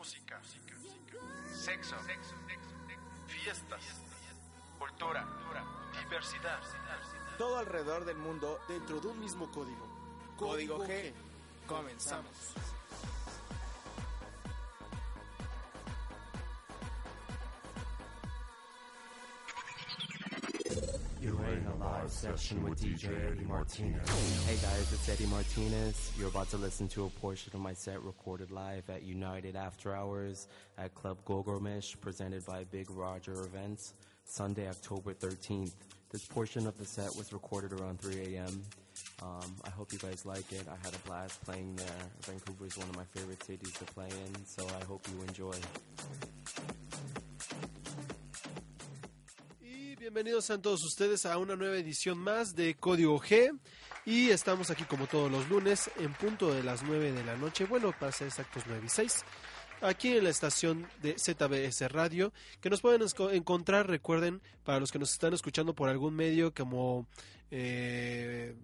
música, sexo, fiestas, cultura, diversidad. Todo alrededor del mundo dentro de un mismo código. Código G. Comenzamos. Session with DJ Eddie Martinez. Hey guys, it's Eddie Martinez. You're about to listen to a portion of my set recorded live at United After Hours at Club Gogormish, presented by Big Roger Events, Sunday, October 13th. This portion of the set was recorded around 3 a.m. Um, I hope you guys like it. I had a blast playing there. Vancouver is one of my favorite cities to play in, so I hope you enjoy. Bienvenidos a todos ustedes a una nueva edición más de Código G. Y estamos aquí como todos los lunes en punto de las 9 de la noche. Bueno, para ser exactos 9 y 6. Aquí en la estación de ZBS Radio, que nos pueden encontrar, recuerden, para los que nos están escuchando por algún medio como eh,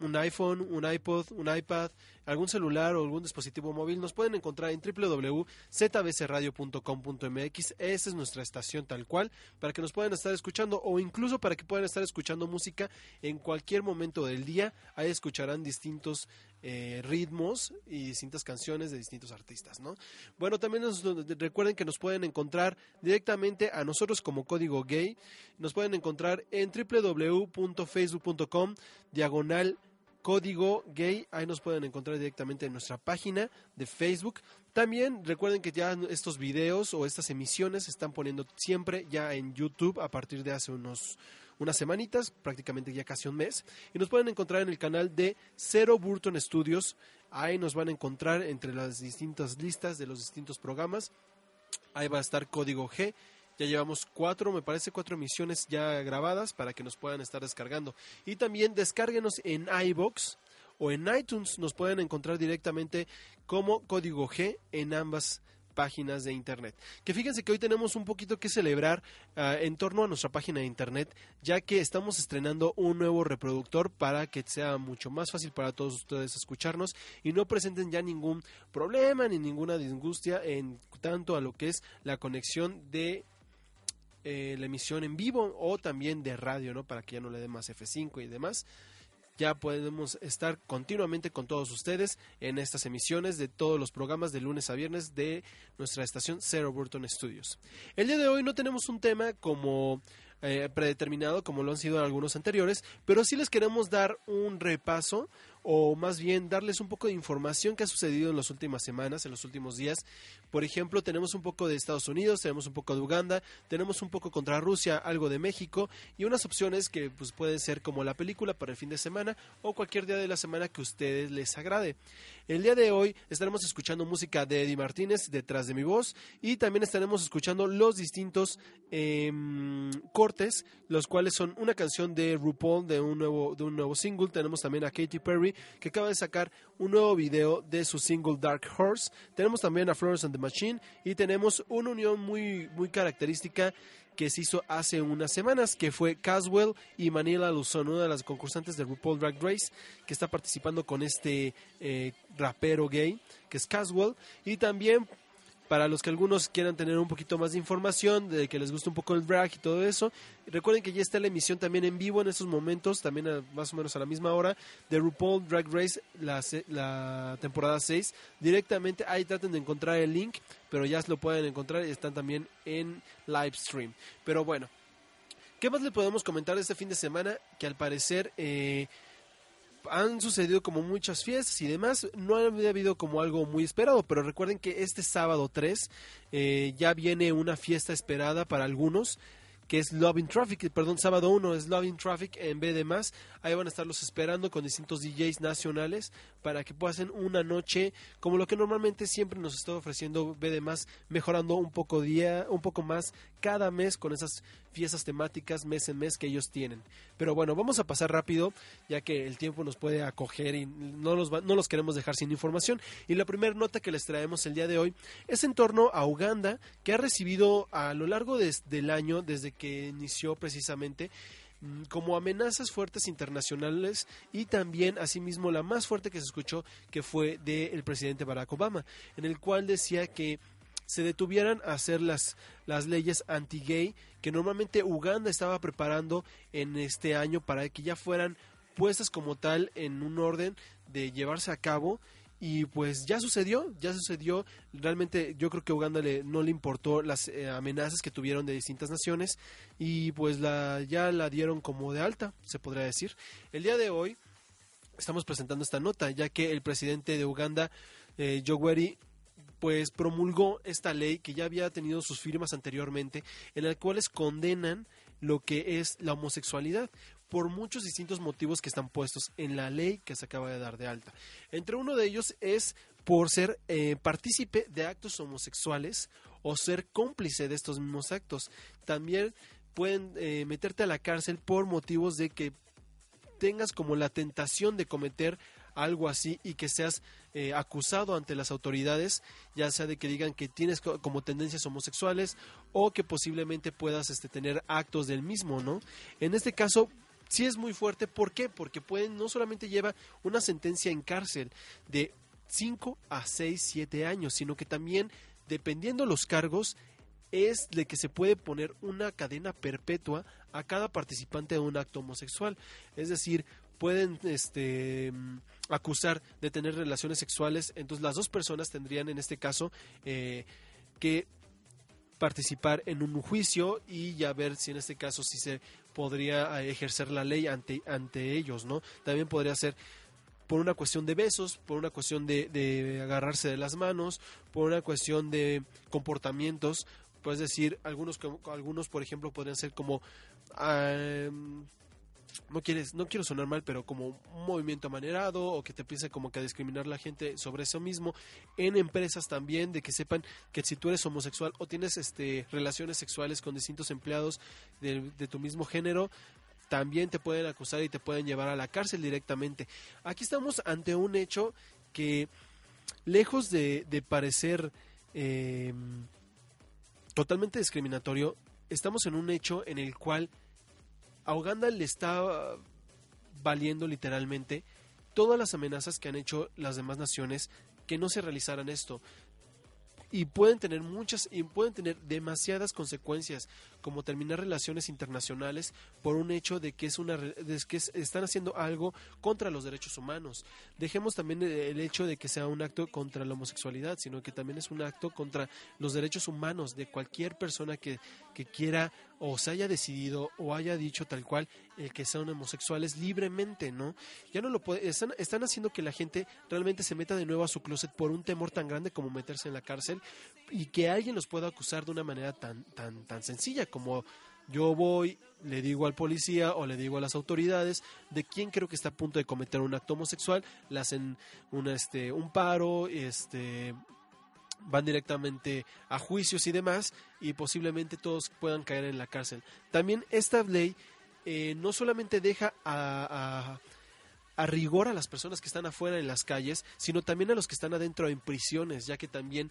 un iPhone, un iPod, un iPad, algún celular o algún dispositivo móvil, nos pueden encontrar en www.zbsradio.com.mx. Esa es nuestra estación tal cual, para que nos puedan estar escuchando o incluso para que puedan estar escuchando música en cualquier momento del día. Ahí escucharán distintos eh, ritmos y distintas canciones de distintos artistas, ¿no? Bueno, también nos- recuerden que nos pueden encontrar directamente a nosotros como Código Gay. Nos pueden encontrar en www.facebook.com diagonal código gay. Ahí nos pueden encontrar directamente en nuestra página de Facebook. También recuerden que ya estos videos o estas emisiones se están poniendo siempre ya en YouTube a partir de hace unos unas semanitas, prácticamente ya casi un mes. Y nos pueden encontrar en el canal de Cero Burton Studios. Ahí nos van a encontrar entre las distintas listas de los distintos programas. Ahí va a estar Código G. Ya llevamos cuatro, me parece, cuatro emisiones ya grabadas para que nos puedan estar descargando. Y también descárguenos en iBox o en iTunes. Nos pueden encontrar directamente como Código G en ambas páginas de internet. Que fíjense que hoy tenemos un poquito que celebrar ah, en torno a nuestra página de internet, ya que estamos estrenando un nuevo reproductor para que sea mucho más fácil para todos ustedes escucharnos y no presenten ya ningún problema ni ninguna disgustia en tanto a lo que es la conexión de eh, la emisión en vivo o también de radio, ¿no? Para que ya no le dé más F5 y demás. Ya podemos estar continuamente con todos ustedes en estas emisiones de todos los programas de lunes a viernes de nuestra estación Zero Burton Studios. El día de hoy no tenemos un tema como eh, predeterminado como lo han sido algunos anteriores, pero sí les queremos dar un repaso o más bien darles un poco de información que ha sucedido en las últimas semanas, en los últimos días. Por ejemplo, tenemos un poco de Estados Unidos, tenemos un poco de Uganda, tenemos un poco contra Rusia, algo de México y unas opciones que pues pueden ser como la película para el fin de semana o cualquier día de la semana que a ustedes les agrade. El día de hoy estaremos escuchando música de Eddie Martínez detrás de mi voz y también estaremos escuchando los distintos em, cortes, los cuales son una canción de RuPaul de un nuevo de un nuevo single. Tenemos también a Katy Perry que acaba de sacar un nuevo video de su single Dark Horse. Tenemos también a Florence and the Machine y tenemos una unión muy muy característica que se hizo hace unas semanas, que fue Caswell y Manila Luzon, una de las concursantes de RuPaul Drag Race, que está participando con este eh, rapero gay, que es Caswell, y también para los que algunos quieran tener un poquito más de información, de que les guste un poco el drag y todo eso, recuerden que ya está la emisión también en vivo en estos momentos, también más o menos a la misma hora, de RuPaul Drag Race, la, la temporada 6. Directamente ahí traten de encontrar el link, pero ya lo pueden encontrar y están también en live stream. Pero bueno, ¿qué más le podemos comentar de este fin de semana? Que al parecer... eh, han sucedido como muchas fiestas y demás. No ha habido como algo muy esperado, pero recuerden que este sábado 3 eh, ya viene una fiesta esperada para algunos que es Love in Traffic, perdón, sábado 1 es Love in Traffic en B de más. Ahí van a estarlos esperando con distintos DJs nacionales para que pasen una noche como lo que normalmente siempre nos está ofreciendo B de más, mejorando un poco día, un poco más cada mes con esas fiestas temáticas mes en mes que ellos tienen. Pero bueno, vamos a pasar rápido ya que el tiempo nos puede acoger y no los, va- no los queremos dejar sin información. Y la primera nota que les traemos el día de hoy es en torno a Uganda, que ha recibido a lo largo des- del año, desde que inició precisamente, mm, como amenazas fuertes internacionales y también asimismo la más fuerte que se escuchó que fue del presidente Barack Obama, en el cual decía que se detuvieran a hacer las, las leyes anti-gay que normalmente Uganda estaba preparando en este año para que ya fueran puestas como tal en un orden de llevarse a cabo y pues ya sucedió, ya sucedió. Realmente yo creo que a Uganda le, no le importó las eh, amenazas que tuvieron de distintas naciones y pues la, ya la dieron como de alta, se podría decir. El día de hoy estamos presentando esta nota ya que el presidente de Uganda, eh, Yoweri, pues promulgó esta ley que ya había tenido sus firmas anteriormente, en la cuales condenan lo que es la homosexualidad por muchos distintos motivos que están puestos en la ley que se acaba de dar de alta. Entre uno de ellos es por ser eh, partícipe de actos homosexuales o ser cómplice de estos mismos actos. También pueden eh, meterte a la cárcel por motivos de que tengas como la tentación de cometer algo así y que seas eh, acusado ante las autoridades, ya sea de que digan que tienes como tendencias homosexuales o que posiblemente puedas este, tener actos del mismo, ¿no? En este caso, sí es muy fuerte. ¿Por qué? Porque pueden, no solamente lleva una sentencia en cárcel de 5 a 6, 7 años, sino que también, dependiendo los cargos, es de que se puede poner una cadena perpetua a cada participante de un acto homosexual. Es decir, pueden este, acusar de tener relaciones sexuales, entonces las dos personas tendrían en este caso eh, que participar en un juicio y ya ver si en este caso si se podría eh, ejercer la ley ante, ante ellos, ¿no? También podría ser por una cuestión de besos, por una cuestión de, agarrarse de las manos, por una cuestión de comportamientos, puedes decir, algunos, algunos por ejemplo, podrían ser como no quieres, no quiero sonar mal, pero como un movimiento amanerado o que te empiece como que a discriminar la gente sobre eso mismo. En empresas también, de que sepan que si tú eres homosexual o tienes este relaciones sexuales con distintos empleados de, tu mismo género, también te pueden acusar y te pueden llevar a la cárcel directamente. Aquí estamos ante un hecho que, lejos de, parecer eh, totalmente discriminatorio, estamos en un hecho en el cual a Uganda le está valiendo literalmente todas las amenazas que han hecho las demás naciones que no se realizaran esto y pueden tener muchas y pueden tener demasiadas consecuencias como terminar relaciones internacionales por un hecho de que es una de que están haciendo algo contra los derechos humanos. Dejemos también el hecho de que sea un acto contra la homosexualidad, sino que también es un acto contra los derechos humanos de cualquier persona que, que quiera o se haya decidido o haya dicho tal cual el que sean homosexuales libremente, ¿no? Ya no lo puede, están, están haciendo que la gente realmente se meta de nuevo a su closet por un temor tan grande como meterse en la cárcel y que alguien los pueda acusar de una manera tan, tan, tan sencilla como yo voy, le digo al policía o le digo a las autoridades de quién creo que está a punto de cometer un acto homosexual, le hacen un, este, un paro, este, van directamente a juicios y demás y posiblemente todos puedan caer en la cárcel. También esta ley eh, no solamente deja a, a, rigor a las personas que están afuera en las calles, sino también a los que están adentro en prisiones, ya que también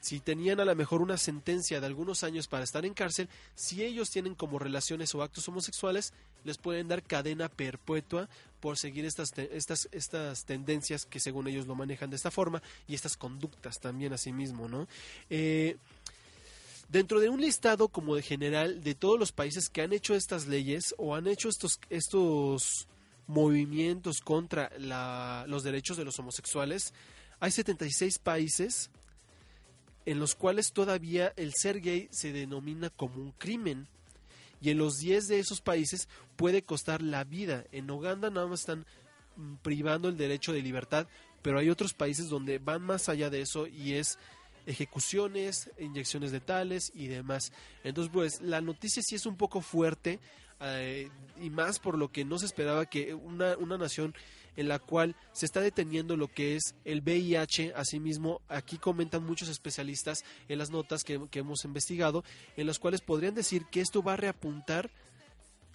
si tenían a lo mejor una sentencia de algunos años para estar en cárcel, si ellos tienen como relaciones o actos homosexuales, les pueden dar cadena perpetua por seguir estas, estas, estas tendencias que según ellos lo manejan de esta forma y estas conductas también a sí mismo, ¿no? Eh, dentro de un listado como de general de todos los países que han hecho estas leyes o han hecho estos, estos movimientos contra los derechos de los homosexuales, hay 76 países en los cuales todavía el ser gay se denomina como un crimen. Y en los 10 de esos países puede costar la vida. En Uganda nada más están mm, privando el derecho de libertad, pero hay otros países donde van más allá de eso y es ejecuciones, inyecciones letales y demás. Entonces, pues la noticia sí es un poco fuerte eh, y más por lo que no se esperaba que una, una nación en la cual se está deteniendo lo que es el VIH. Asimismo, aquí comentan muchos especialistas en las notas que, hemos investigado, en las cuales podrían decir que esto va a reapuntar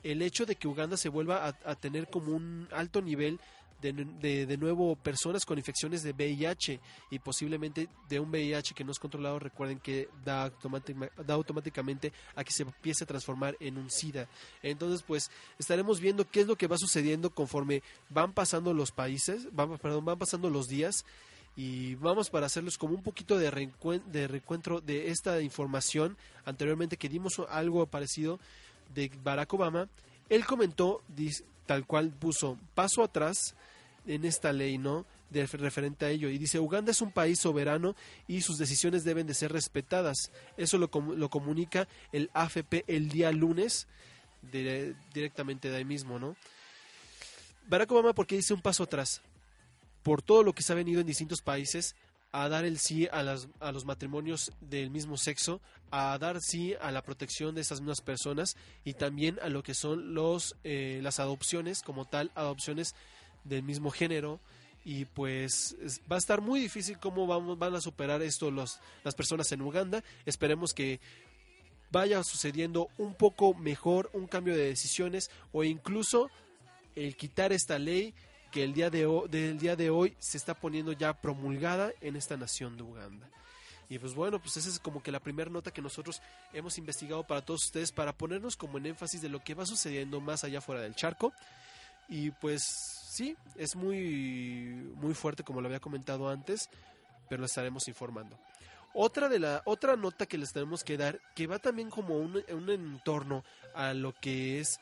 el hecho de que Uganda se vuelva a, tener como un alto nivel de, de, de nuevo personas con infecciones de VIH y posiblemente de un VIH que no es controlado, recuerden que da, automática- da automáticamente a que se empiece a transformar en un SIDA. Entonces, pues estaremos viendo qué es lo que va sucediendo conforme van pasando los países, van, perdón, van pasando los días y vamos para hacerles como un poquito de, reencuen- de recuentro de esta información anteriormente que dimos algo parecido de Barack Obama. Él comentó, tal cual puso paso atrás en esta ley, ¿no? De referente a ello. Y dice, Uganda es un país soberano y sus decisiones deben de ser respetadas. Eso lo, lo comunica el AFP el día lunes, directamente de ahí mismo, ¿no? Barack Obama, porque dice un paso atrás? Por todo lo que se ha venido en distintos países a dar el sí a, las, a los matrimonios del mismo sexo, a dar sí a la protección de esas mismas personas y también a lo que son los eh, las adopciones como tal, adopciones del mismo género y pues es- va a estar muy difícil cómo vamos, van a superar esto los, las personas en Uganda. Esperemos que vaya sucediendo un poco mejor, un cambio de decisiones o incluso el quitar esta ley que el día de del día de hoy se está poniendo ya promulgada en esta nación de Uganda. Y pues bueno, pues esa es como que la primera nota que nosotros hemos investigado para todos ustedes para ponernos como en énfasis de lo que va sucediendo más allá fuera del charco. Y pues sí, es muy muy fuerte como lo había comentado antes, pero lo estaremos informando. Otra de la otra nota que les tenemos que dar que va también como un, un entorno a lo que es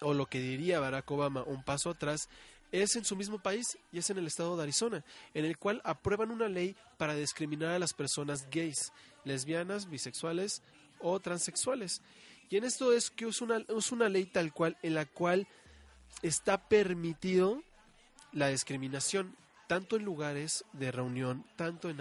o lo que diría Barack Obama un paso atrás es en su mismo país y es en el estado de Arizona, en el cual aprueban una ley para discriminar a las personas gays, lesbianas, bisexuales o transexuales. Y en esto es que es una, es una ley tal cual en la cual está permitido la discriminación, tanto en lugares de reunión, tanto en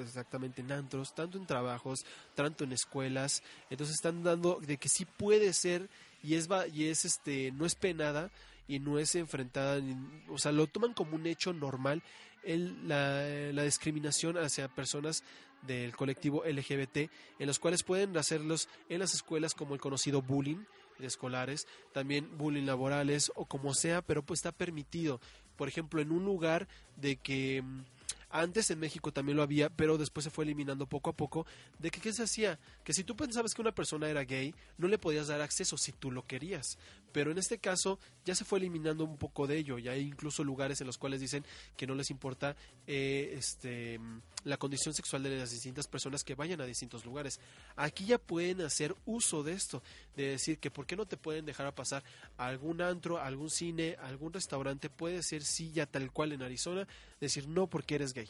exactamente en antros, tanto en trabajos, tanto en escuelas. Entonces están dando de que sí puede ser y es y es este no es penada y no es enfrentada, o sea, lo toman como un hecho normal el, la, la discriminación hacia personas del colectivo LGBT, en los cuales pueden hacerlos en las escuelas como el conocido bullying escolares, también bullying laborales o como sea, pero pues está permitido. Por ejemplo, en un lugar de que mm, antes en México también lo había, pero después se fue eliminando poco a poco, de que qué se hacía, que si tú pensabas que una persona era gay, no le podías dar acceso si tú lo querías. Pero en este caso ya se fue eliminando un poco de ello, y hay incluso lugares en los cuales dicen que no les importa eh, este la condición sexual de las distintas personas que vayan a distintos lugares. Aquí ya pueden hacer uso de esto, de decir que por qué no te pueden dejar a pasar a algún antro, algún cine, algún restaurante, puede ser sí ya tal cual en Arizona, decir no porque eres gay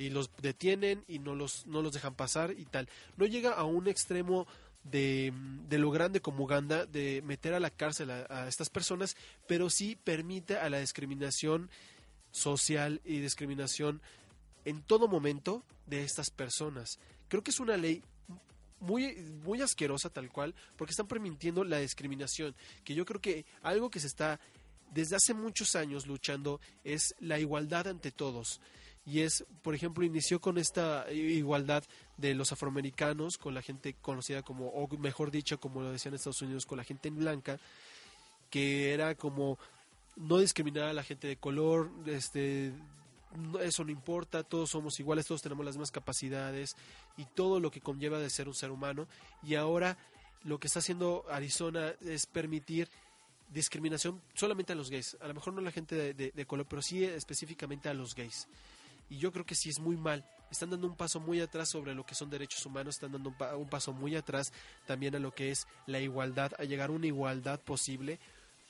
y los detienen y no los no los dejan pasar y tal. No llega a un extremo de, de lo grande como Uganda de meter a la cárcel a, a estas personas, pero sí permite a la discriminación social y discriminación en todo momento de estas personas. Creo que es una ley muy, muy asquerosa tal cual, porque están permitiendo la discriminación, que yo creo que algo que se está desde hace muchos años luchando es la igualdad ante todos. Y es, por ejemplo, inició con esta igualdad de los afroamericanos con la gente conocida como, o mejor dicho, como lo decían en Estados Unidos, con la gente blanca, que era como no discriminar a la gente de color, este eso no importa, todos somos iguales, todos tenemos las mismas capacidades y todo lo que conlleva de ser un ser humano. Y ahora lo que está haciendo Arizona es permitir discriminación solamente a los gays, a lo mejor no a la gente de, de- de color, pero sí específicamente a los gays. Y yo creo que sí es muy mal. Están dando un paso muy atrás sobre lo que son derechos humanos, están dando un, pa- un paso muy atrás también a lo que es la igualdad, a llegar a una igualdad posible,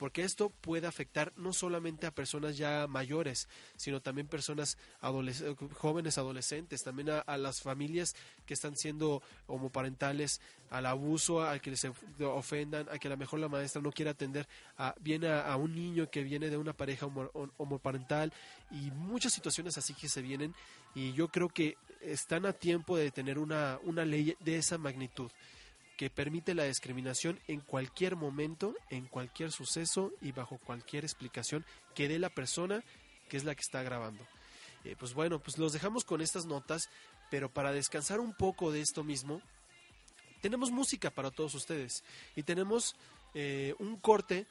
porque esto puede afectar no solamente a personas ya mayores, sino también personas adoles- jóvenes adolescentes, también a, a las familias que están siendo homoparentales, al abuso, al que se ofendan, a que a lo mejor la maestra no quiera atender a, bien a, a un niño que viene de una pareja homo- homoparental y muchas situaciones así que se vienen y yo creo que están a tiempo de tener una, una ley de esa magnitud que permite la discriminación en cualquier momento, en cualquier suceso y bajo cualquier explicación que dé la persona que es la que está grabando. Eh, pues bueno, pues los dejamos con estas notas, pero para descansar un poco de esto mismo, tenemos música para todos ustedes y tenemos eh, un corte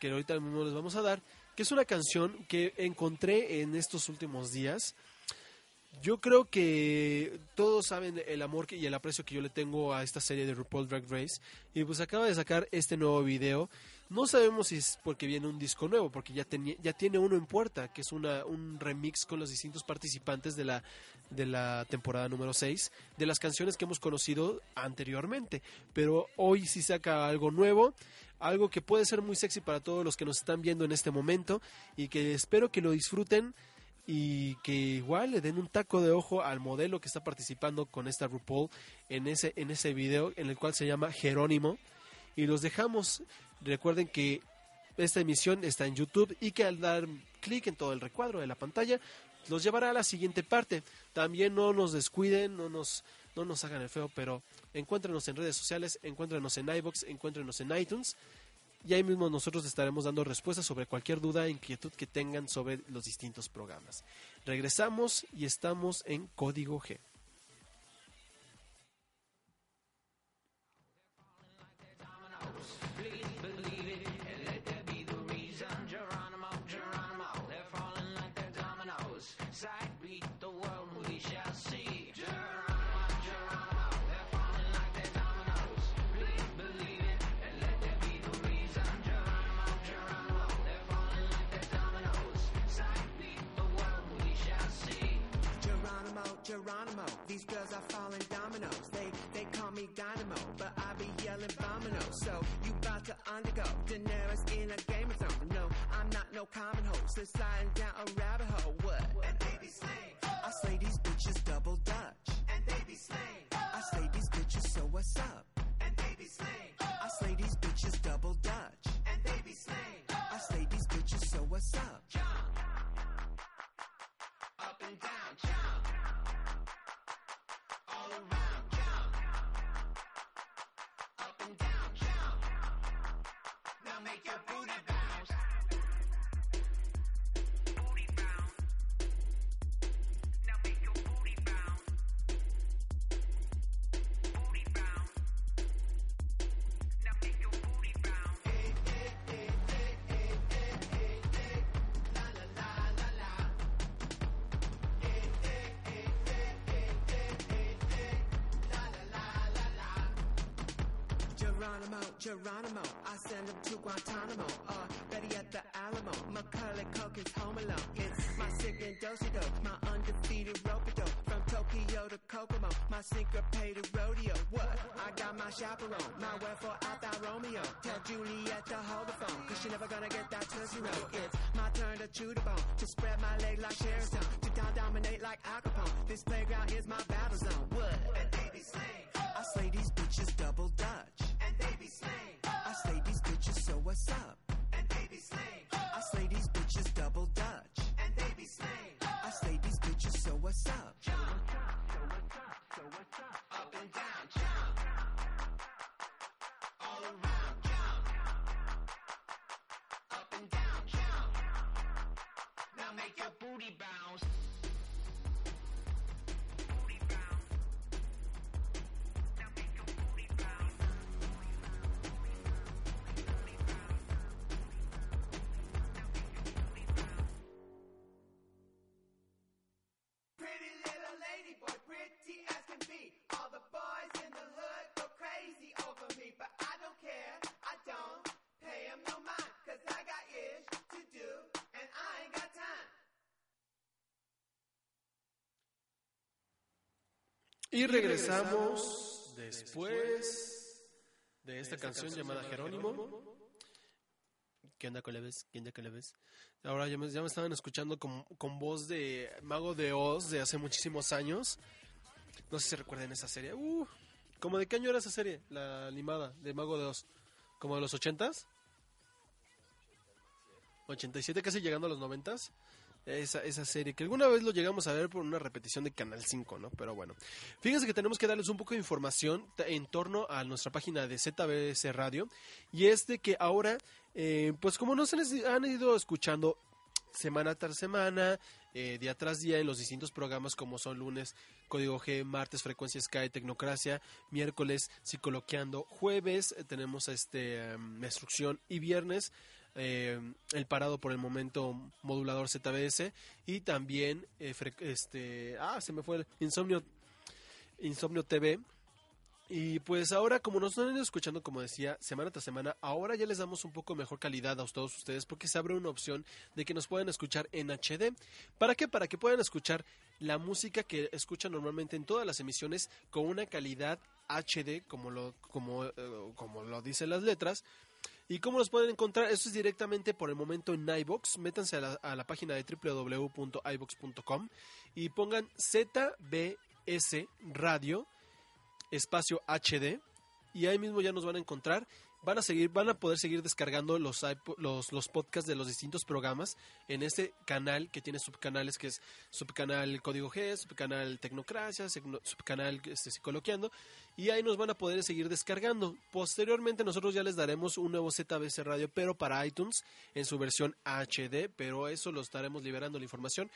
que ahorita mismo les vamos a dar que es una canción que encontré en estos últimos días. Yo creo que todos saben el amor y el aprecio que yo le tengo a esta serie de RuPaul Drag Race. Y pues acaba de sacar este nuevo video. No sabemos si es porque viene un disco nuevo, porque ya, tenía, ya tiene uno en puerta, que es una, un remix con los distintos participantes de la, de la temporada número 6, de las canciones que hemos conocido anteriormente. Pero hoy sí saca algo nuevo, algo que puede ser muy sexy para todos los que nos están viendo en este momento y que espero que lo disfruten y que igual le den un taco de ojo al modelo que está participando con esta RuPaul en ese, en ese video en el cual se llama Jerónimo. Y los dejamos. Recuerden que esta emisión está en YouTube y que al dar clic en todo el recuadro de la pantalla los llevará a la siguiente parte. También no nos descuiden, no nos, no nos hagan el feo, pero encuéntrenos en redes sociales, encuéntrenos en iBox, encuéntrenos en iTunes. Y ahí mismo nosotros estaremos dando respuestas sobre cualquier duda e inquietud que tengan sobre los distintos programas. Regresamos y estamos en Código G. Geronimo, these girls are falling dominoes. They they call me Dynamo, but I be yelling Bomino. So you about to undergo Daenerys in a Game of Thrones. No, I'm not no common host. They're sliding down a rabbit hole. What? And they be slain. Geronimo, Geronimo, I send him to Guantanamo, uh, Betty at the Alamo, Macaulay Culkin's home alone. It's my sick and dosey dope, my undefeated rope from Tokyo to Kokomo, my syncopated rodeo. What? I got my chaperone, my wherefore I thought Romeo. Tell Juliet to hold the phone, cause she never gonna get that Tootsie Roll. It's my turn to chew the bone, to spread my leg like Sharon to down dominate like Al Capone. This playground is my battle zone. What? What's up? And they be slain. I slay these bitches double dutch. And they be. I slay these bitches, so what's up? Jump. Jump. Jump. Jump. Booty bounce. Y regresamos después de esta canción llamada Jerónimo. ¿Qué onda vez? ¿Qué onda vez? Ahora ya me, ya me estaban escuchando con, con voz de Mago de Oz de hace muchísimos años. No sé si recuerdan esa serie. Uh, ¿Cómo de qué año era esa serie? La animada de Mago de Oz. ¿Como de los ochentas? 87, casi llegando a los noventas. Esa, esa serie, que alguna vez lo llegamos a ver por una repetición de Canal 5, ¿no? Pero bueno. Fíjense que tenemos que darles un poco de información en torno a nuestra página de ZBS Radio. Y es de que ahora, eh, pues como nos han ido escuchando semana tras semana, eh, día tras día en los distintos programas como son lunes Código G, martes Frecuencia Sky, Tecnocracia, miércoles Psicoloqueando, jueves eh, tenemos este em, Instrucción y viernes eh, el parado por el momento modulador ZBS y también eh, este ah se me fue el Insomnio Insomnio TV y pues ahora, como nos han ido escuchando, como decía, semana tras semana, ahora ya les damos un poco mejor calidad a todos ustedes porque se abre una opción de que nos puedan escuchar en HD. ¿Para qué? Para que puedan escuchar la música que escuchan normalmente en todas las emisiones con una calidad HD, como lo, como, eh, como lo dicen las letras. ¿Y cómo los pueden encontrar? Eso es directamente por el momento en iBox. Métanse a la, a la página de www.ibox.com y pongan ZBS Radio espacio HD y ahí mismo ya nos van a encontrar. Van a seguir, van a poder seguir descargando los, los, los podcasts de los distintos programas en este canal que tiene subcanales que es subcanal Código G, subcanal Tecnocracia, subcanal este, Psicoloqueando y ahí nos van a poder seguir descargando. Posteriormente nosotros ya les daremos un nuevo ZBS Radio pero para iTunes en su versión HD, pero eso lo estaremos liberando la información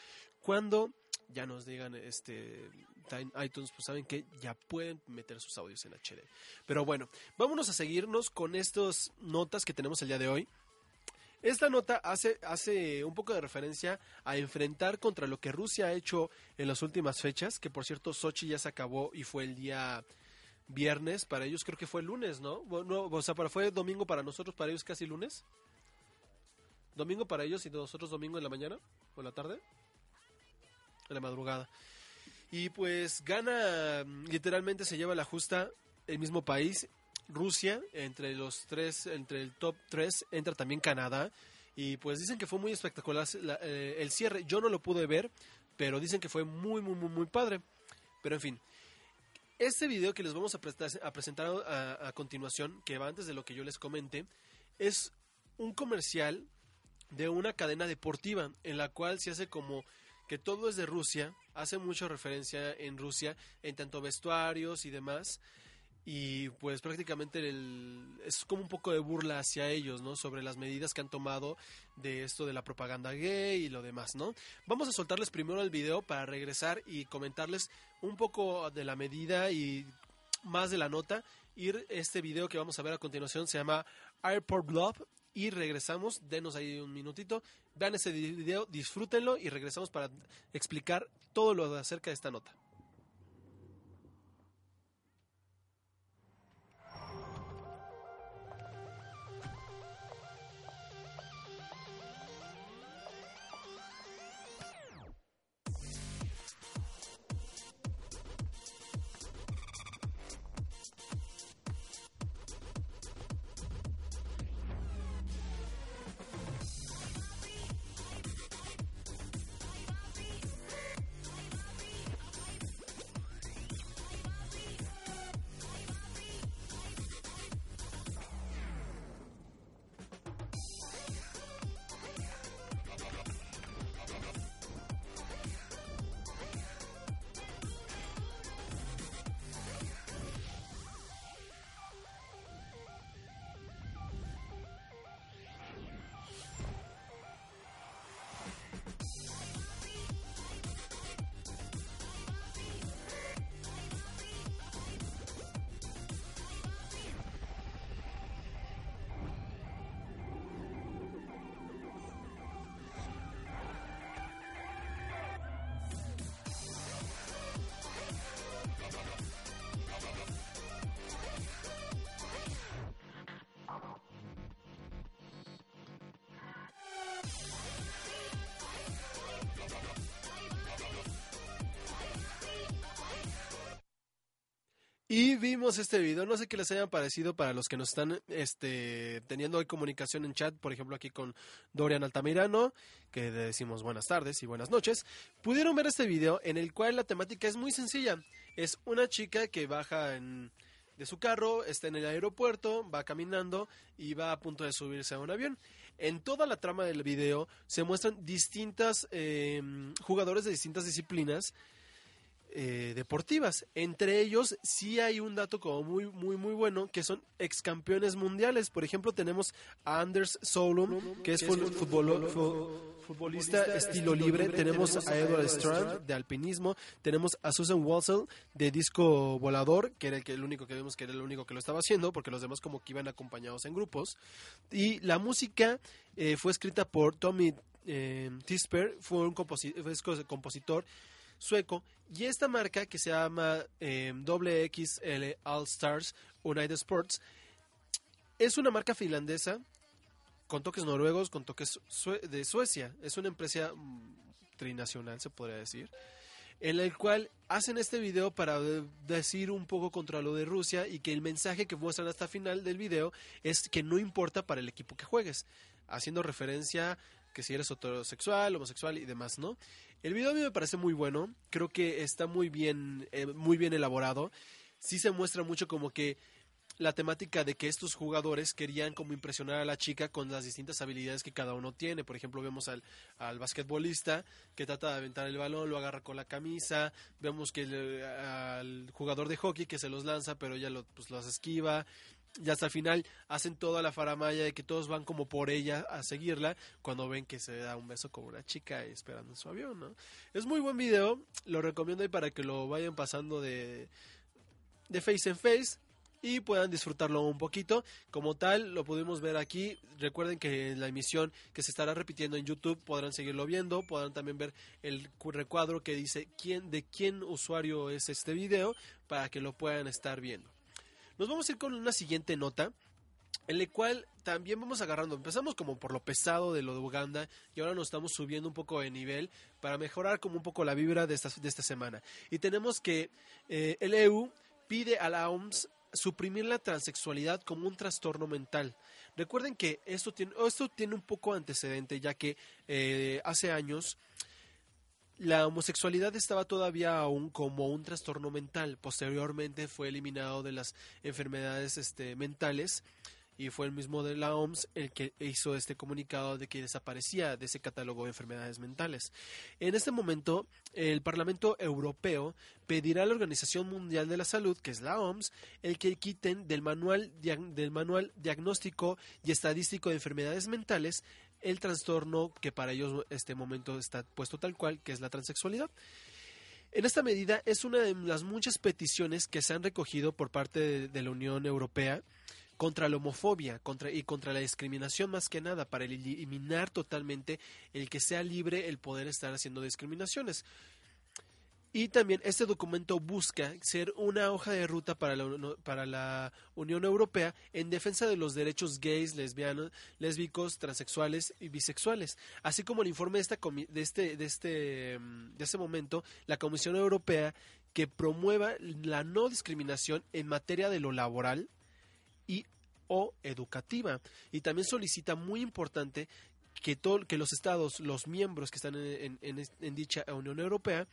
cuando ya nos digan este en iTunes, pues saben que ya pueden meter sus audios en HD. Pero bueno, vámonos a seguirnos con estas notas que tenemos el día de hoy. Esta nota hace, hace un poco de referencia a enfrentar contra lo que Rusia ha hecho en las últimas fechas, que por cierto Sochi ya se acabó y fue el día viernes, para ellos creo que fue lunes, ¿no? O sea, para, fue domingo para nosotros, para ellos casi lunes. Domingo para ellos y nosotros domingo en la mañana o en la tarde, en la madrugada. Y pues gana, literalmente se lleva la justa el mismo país, Rusia, entre los tres, entre el top 3 entra también Canadá. Y pues dicen que fue muy espectacular la- eh, el cierre. Yo no lo pude ver, pero dicen que fue muy, muy, muy, muy padre. Pero en fin, este video que les vamos a, prestar- presentar a, a continuación, que va antes de lo que yo les comente, es un comercial de una cadena deportiva en la cual se hace como que todo es de Rusia, hace mucha referencia en Rusia en tanto vestuarios y demás. Y pues prácticamente es como un poco de burla hacia ellos, ¿no? Sobre las medidas que han tomado de esto de la propaganda gay y lo demás, ¿no? Vamos a soltarles primero el video para regresar y comentarles un poco de la medida y más de la nota. Y este video que vamos a ver a continuación se llama Airport Love y regresamos, denos ahí un minutito, vean ese video, disfrútenlo y regresamos para explicar todo lo acerca de esta nota. Y vimos este video, no sé qué les haya parecido para los que nos están este, teniendo hoy comunicación en chat, por ejemplo aquí con Dorian Altamirano, que le decimos buenas tardes y buenas noches. Pudieron ver este video en el cual la temática es muy sencilla. Es una chica que baja en- de su carro, está en el aeropuerto, va caminando y va a punto de subirse a un avión. En toda la trama del video se muestran distintas eh, jugadores de distintas disciplinas eh, deportivas. Entre ellos sí hay un dato como muy muy muy bueno que son ex campeones mundiales. Por ejemplo tenemos a Anders Solum que es fut- futbolo- fu- futbolista estilo libre. Tenemos a Edward Strand de alpinismo. Tenemos a Susan Walsall de disco volador que era el, que, el único que vimos que era el único que lo estaba haciendo porque los demás como que iban acompañados en grupos. Y la música eh, fue escrita por Tommy eh, Tisper, fue un composi- fue compositor sueco y esta marca que se llama eh, XL All Stars United Sports es una marca finlandesa con toques noruegos, con toques de Suecia. Es una empresa mm, trinacional, se podría decir, en el cual hacen este video para eh, decir un poco contra lo de Rusia y que el mensaje que muestran hasta final del video es que no importa para el equipo que juegues, haciendo referencia que si eres heterosexual, homosexual y demás, ¿no? El video a mí me parece muy bueno, creo que está muy bien, eh, muy bien elaborado. Sí se muestra mucho como que la temática de que estos jugadores querían como impresionar a la chica con las distintas habilidades que cada uno tiene. Por ejemplo, vemos al, al basquetbolista que trata de aventar el balón, lo agarra con la camisa. Vemos que el- al jugador de hockey que se los lanza, pero ella lo, pues, los esquiva. Y hasta el final hacen toda la faramaya de que todos van como por ella a seguirla cuando ven que se da un beso con una chica esperando en su avión, ¿no? Es muy buen video, lo recomiendo ahí para que lo vayan pasando de, de face en face y puedan disfrutarlo un poquito. Como tal, lo pudimos ver aquí. Recuerden que en la emisión que se estará repitiendo en YouTube podrán seguirlo viendo, podrán también ver el cu- recuadro que dice quién de quién usuario es este video para que lo puedan estar viendo. Nos vamos a ir con una siguiente nota en la cual también vamos agarrando, empezamos como por lo pesado de lo de Uganda y ahora nos estamos subiendo un poco de nivel para mejorar como un poco la vibra de esta, de esta semana. Y tenemos que eh, el EU pide a la OMS suprimir la transexualidad como un trastorno mental. Recuerden que esto tiene, esto tiene un poco antecedente, ya que eh, hace años la homosexualidad estaba todavía aún como un trastorno mental. Posteriormente fue eliminado de las enfermedades este, mentales y fue el mismo de la OMS el que hizo este comunicado de que desaparecía de ese catálogo de enfermedades mentales. En este momento, el Parlamento Europeo pedirá a la Organización Mundial de la Salud, que es la OMS, el que quiten del manual, del manual diagnóstico y estadístico de enfermedades mentales el trastorno que para ellos este momento está puesto tal cual, que es la transexualidad. En esta medida es una de las muchas peticiones que se han recogido por parte de, la Unión Europea contra la homofobia contra, y contra la discriminación más que nada, para eliminar totalmente el que sea libre el poder estar haciendo discriminaciones. Y también este documento busca ser una hoja de ruta para la, para la Unión Europea en defensa de los derechos gays, lesbianos, lésbicos, transexuales y bisexuales. Así como el informe de, esta de, este, de, este, mm, de este momento, la Comisión Europea que promueva la no discriminación en materia de lo laboral y o educativa. Y también solicita muy importante que, todo, que los estados, los miembros que están en- en- en dicha Unión Europea,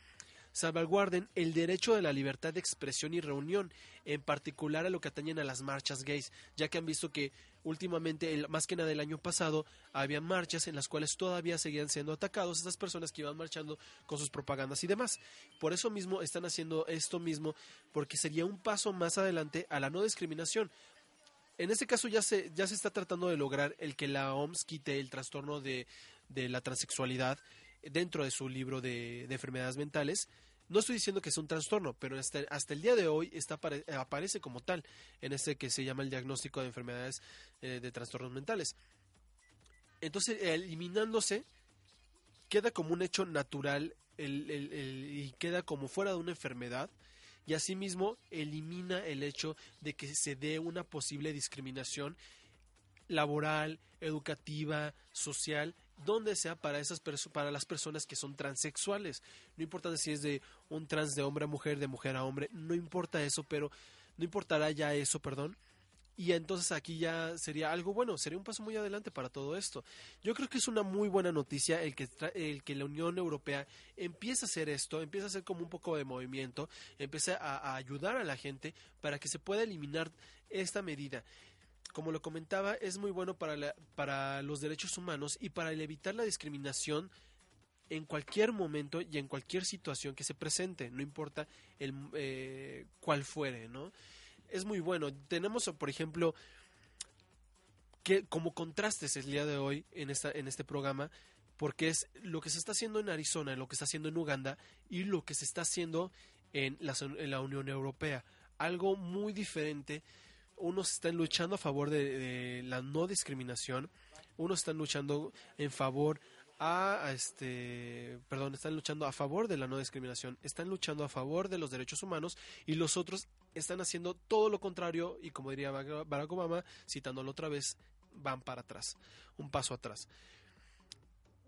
salvaguarden el derecho de la libertad de expresión y reunión, en particular a lo que atañen a las marchas gays, ya que han visto que últimamente, más que nada el año pasado, había marchas en las cuales todavía seguían siendo atacados esas personas que iban marchando con sus propagandas y demás. Por eso mismo están haciendo esto mismo, porque sería un paso más adelante a la no discriminación. En este caso ya se, ya se está tratando de lograr el que la OMS quite el trastorno de, de la transexualidad dentro de su libro de enfermedades mentales. No estoy diciendo que es un trastorno, pero hasta, el día de hoy está, apare- aparece como tal en este que se llama el diagnóstico de enfermedades eh, de trastornos mentales. Entonces, eliminándose, queda como un hecho natural y queda como fuera de una enfermedad y asimismo elimina el hecho de que se dé una posible discriminación laboral, educativa, social, donde sea para esas para las personas que son transexuales. No importa si es de un trans de hombre a mujer, de mujer a hombre, no importa eso, pero no importará ya eso, perdón. Y entonces aquí ya sería algo bueno, sería un paso muy adelante para todo esto. Yo creo que es una muy buena noticia el que, el que la Unión Europea empiece a hacer esto, empiece a hacer como un poco de movimiento, empiece a ayudar a la gente para que se pueda eliminar esta medida. Como lo comentaba, es muy bueno para, la- para los derechos humanos y para el evitar la discriminación en cualquier momento y en cualquier situación que se presente, no importa el, eh, cuál fuere, ¿no? Es muy bueno. Tenemos, por ejemplo, que como contrastes el día de hoy en, esta, en este programa, porque es lo que se está haciendo en Arizona, lo que está haciendo en Uganda y lo que se está haciendo en la, en la Unión Europea. Algo muy diferente. Unos están luchando a favor de, la no discriminación, unos están luchando en favor a este, perdón, están luchando a favor de la no discriminación, están luchando a favor de los derechos humanos y los otros están haciendo todo lo contrario y como diría Barack Obama, citándolo otra vez, van para atrás, un paso atrás.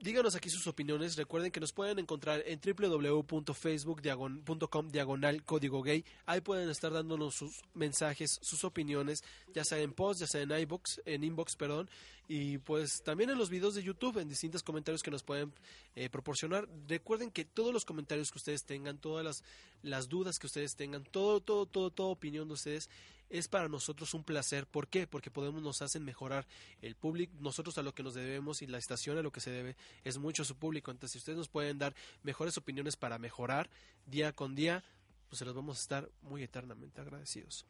Díganos aquí sus opiniones. Recuerden que nos pueden encontrar en www.facebook.com diagonal código gay. Ahí pueden estar dándonos sus mensajes, sus opiniones, ya sea en post, ya sea en iBox, en inbox, perdón, y pues también en los videos de YouTube, en distintos comentarios que nos pueden eh, proporcionar. Recuerden que todos los comentarios que ustedes tengan, todas las, las dudas que ustedes tengan, todo, todo, todo, toda opinión de ustedes es para nosotros un placer. ¿Por qué? Porque podemos, nos hacen mejorar el público, nosotros a lo que nos debemos y la estación a lo que se debe es mucho su público. Entonces, si ustedes nos pueden dar mejores opiniones para mejorar día con día, pues se los vamos a estar muy eternamente agradecidos.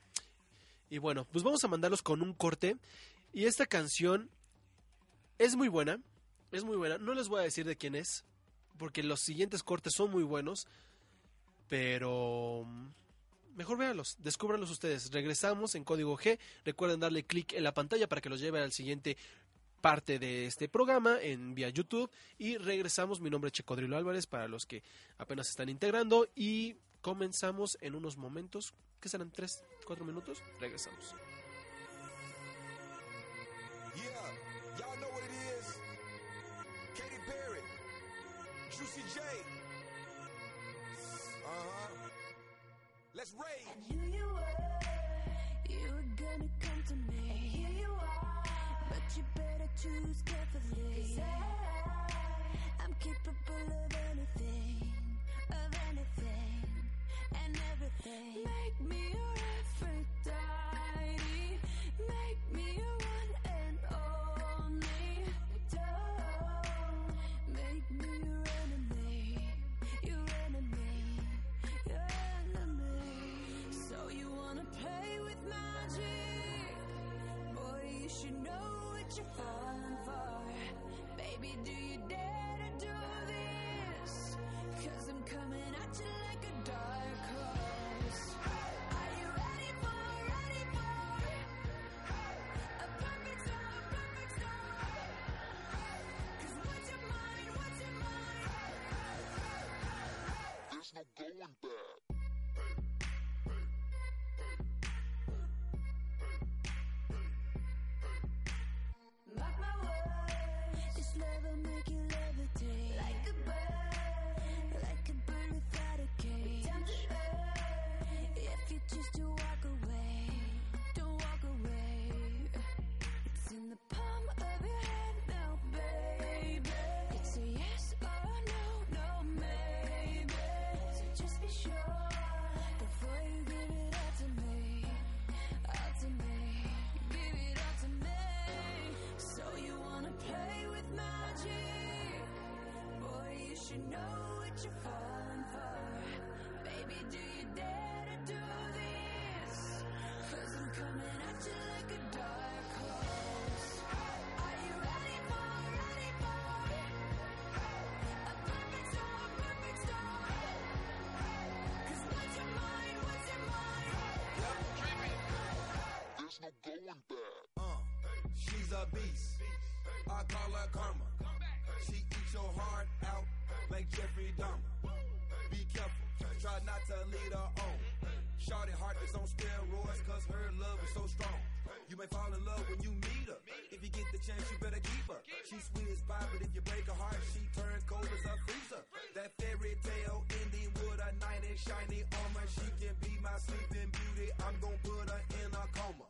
Y bueno, pues vamos a mandarlos con un corte. Y esta canción es muy buena, es muy buena. No les voy a decir de quién es, porque los siguientes cortes son muy buenos, pero mejor véanlos, descúbranlos ustedes. Regresamos en código G. Recuerden darle clic en la pantalla para que los lleve al siguiente parte de este programa en vía YouTube y regresamos. Mi nombre es Checodrilo Álvarez para los que apenas están integrando y comenzamos en unos momentos, que serán 3, 4 minutos. Regresamos. Yeah, Perry, Juicy J. Uh huh. Let's rage. you were, you were gonna come to me. And here you are, but you better choose carefully. 'Cause I, I'm capable of anything, of anything, and everything. Make me Baby, do you dare to do this? Cause I'm coming at you like a dark horse. Are you ready for, ready for a perfect storm, perfect storm? Mind? There's no going back. Like a bird, like a bird without a cage. Down to earth, if you choose to Uh, she's a beast. I call her karma. She eats your heart out like Jeffrey Dahmer. Be careful, try not to lead her on. Shorty heart is on steroids cause her love is so strong. You may fall in love when you meet her. If you get the chance, you better keep her. She's sweet as pie, but if you break her heart, she turns cold as a freezer. That fairy tale ending with a knight in shiny armor. She can be my sleeping beauty. I'm gonna put her in a coma.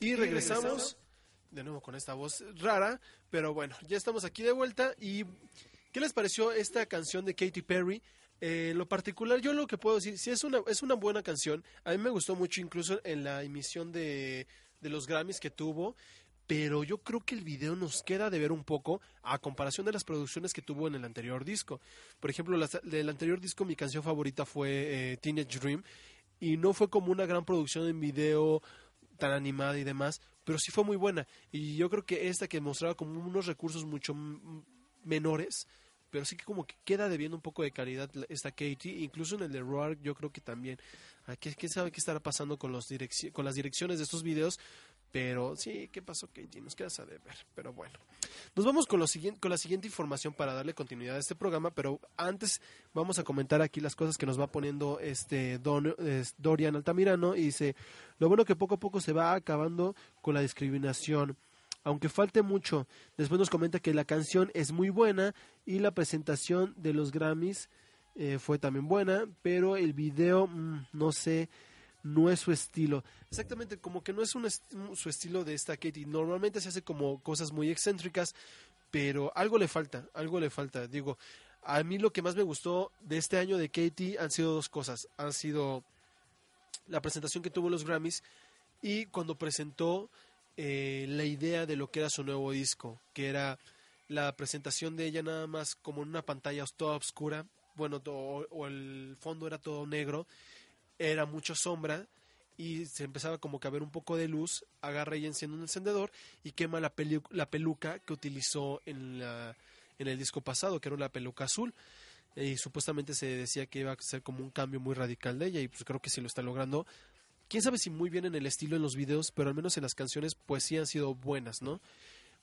Y regresamos de nuevo con esta voz rara, pero bueno, ya estamos aquí de vuelta y ¿qué les pareció esta canción de Katy Perry? Eh, en lo particular, yo lo que puedo decir, sí es una, es una buena canción, a mí me gustó mucho incluso en la emisión de, de los Grammys que tuvo, pero yo creo que el video nos queda de ver un poco a comparación de las producciones que tuvo en el anterior disco. Por ejemplo, las- del anterior disco mi canción favorita fue eh, Teenage Dream y no fue como una gran producción en video tan animada y demás, pero sí fue muy buena. Y yo creo que esta que mostraba como unos recursos mucho menores, pero sí que como que queda debiendo un poco de calidad esta Katie, incluso en el de Roar yo creo que también. Ah, ¿qué- ¿Quién sabe qué estará pasando con, los con las direcciones de estos videos? Pero sí, ¿qué pasó, Katie? Nos quedas a deber. Pero bueno. Nos vamos con, lo siguiente, con la siguiente información para darle continuidad a este programa, pero antes vamos a comentar aquí las cosas que nos va poniendo este Don, Dorian Altamirano y dice, lo bueno que poco a poco se va acabando con la discriminación, aunque falte mucho. Después nos comenta que la canción es muy buena y la presentación de los Grammys eh, fue también buena, pero el video, mm, no sé, no es su estilo. Exactamente, como que no es un su estilo de esta Katie. Normalmente se hace como cosas muy excéntricas, pero algo le falta, algo le falta. Digo, a mí lo que más me gustó de este año de Katie han sido dos cosas. Han sido la presentación que tuvo los Grammys y cuando presentó eh, la idea de lo que era su nuevo disco, que era la presentación de ella nada más como en una pantalla toda oscura, bueno, o el fondo era todo negro, era mucha sombra y se empezaba como que a ver un poco de luz, agarra y enciende un encendedor y quema la, pelu- la peluca que utilizó en, la, en el disco pasado, que era una peluca azul. Y supuestamente se decía que iba a ser como un cambio muy radical de ella y pues creo que sí lo está logrando. Quién sabe si muy bien en el estilo en los videos, pero al menos en las canciones pues sí han sido buenas, ¿no?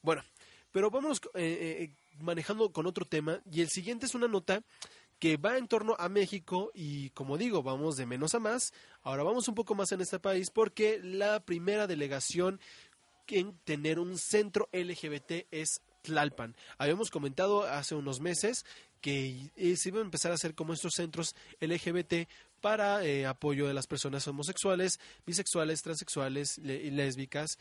Bueno, pero vamos eh, eh, manejando con otro tema y el siguiente es una nota que va en torno a México y como digo, vamos de menos a más. Ahora vamos un poco más en este país porque la primera delegación en tener un centro LGBT es Tlalpan. Habíamos comentado hace unos meses que eh, se iban a empezar a hacer como estos centros LGBT para eh, apoyo de las personas homosexuales, bisexuales, transexuales le- lésbicas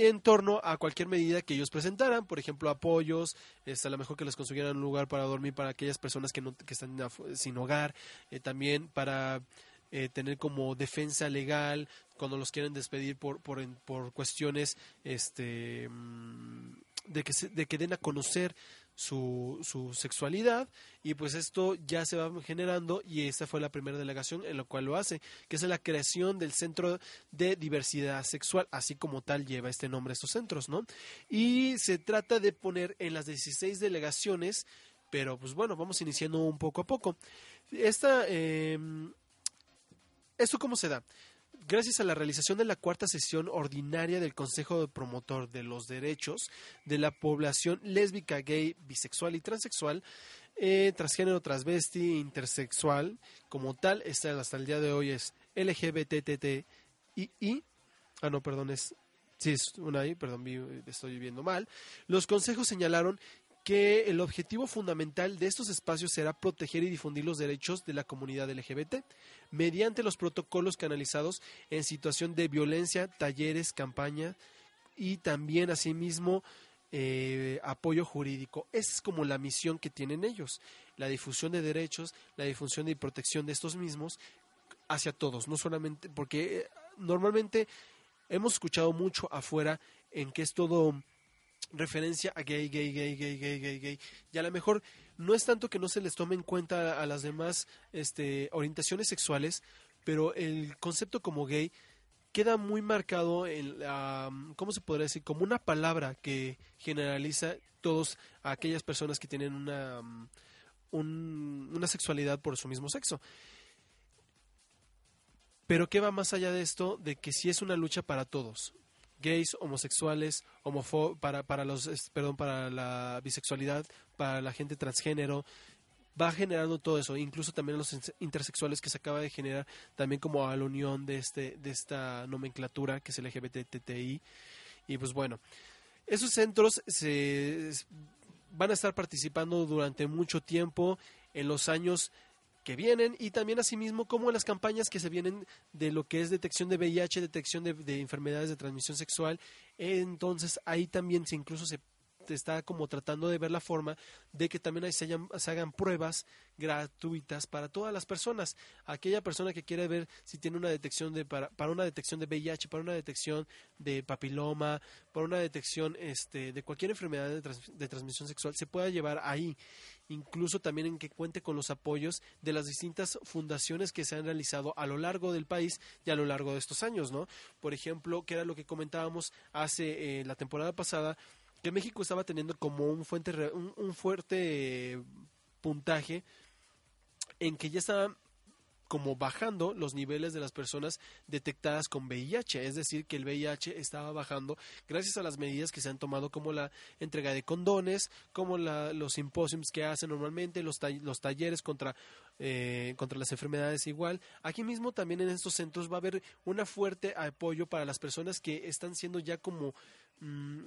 en torno a cualquier medida que ellos presentaran, por ejemplo, apoyos, es a lo mejor que les consiguieran un lugar para dormir para aquellas personas que, no, que están sin hogar, eh, también para eh, tener como defensa legal cuando los quieren despedir por, por, por cuestiones este, mm, de, que se- de que den a conocer su, su sexualidad y pues esto ya se va generando y esta fue la primera delegación en la cual lo hace, que es la creación del Centro de Diversidad Sexual, así como tal lleva este nombre estos centros, ¿no? Y se trata de poner en las 16 delegaciones, pero pues bueno, vamos iniciando un poco a poco. Esta, eh, ¿Esto cómo se da? Gracias a la realización de la cuarta sesión ordinaria del Consejo de Promotor de los Derechos de la Población Lésbica, Gay, Bisexual y Transexual, eh, transgénero, transvesti, intersexual, como tal, esta hasta el día de hoy es LGBTTI. Ah, no, perdón, es. Sí, es una I, perdón, estoy viendo mal. Los consejos señalaron que el objetivo fundamental de estos espacios será proteger y difundir los derechos de la comunidad LGBT mediante los protocolos canalizados en situación de violencia, talleres, campaña y también asimismo eh, apoyo jurídico. Esa es como la misión que tienen ellos, la difusión de derechos, la difusión y protección de estos mismos hacia todos, no solamente porque eh, normalmente hemos escuchado mucho afuera en que es todo referencia a gay, gay, gay, gay, gay, gay, gay. Y a lo mejor no es tanto que no se les tome en cuenta a las demás este, orientaciones sexuales, pero el concepto como gay queda muy marcado en la, ¿cómo se podría decir? Como una palabra que generaliza todos a aquellas personas que tienen una, un- una sexualidad por su mismo sexo. Pero ¿qué va más allá de esto? De que sí es una lucha para todos. Gays, homosexuales, homofo para, para los, perdón, para la bisexualidad, para la gente transgénero, va generando todo eso, incluso también los intersexuales que se acaba de generar también como a la unión de este, de esta nomenclatura que es LGBTTI. Y pues bueno, esos centros se van a estar participando durante mucho tiempo en los años que vienen y también asimismo como las campañas que se vienen de lo que es detección de VIH, detección de, de enfermedades de transmisión sexual. Entonces ahí también se incluso se está como tratando de ver la forma de que también ahí se, hayan- se hagan pruebas gratuitas para todas las personas. Aquella persona que quiere ver si tiene una detección de para, para una detección de VIH, para una detección de papiloma, para una detección este, de cualquier enfermedad de, trans- de transmisión sexual, se pueda llevar ahí. Incluso también en que cuente con los apoyos de las distintas fundaciones que se han realizado a lo largo del país y a lo largo de estos años, ¿no? Por ejemplo, que era lo que comentábamos hace eh, la temporada pasada, que México estaba teniendo como un, fuente, un, un fuerte puntaje en que ya estaban como bajando los niveles de las personas detectadas con VIH, es decir, que el VIH estaba bajando gracias a las medidas que se han tomado como la entrega de condones, como la- los simposiums que hacen normalmente, los, los talleres contra, eh, contra las enfermedades igual. Aquí mismo también en estos centros va a haber una fuerte apoyo para las personas que están siendo ya como mm,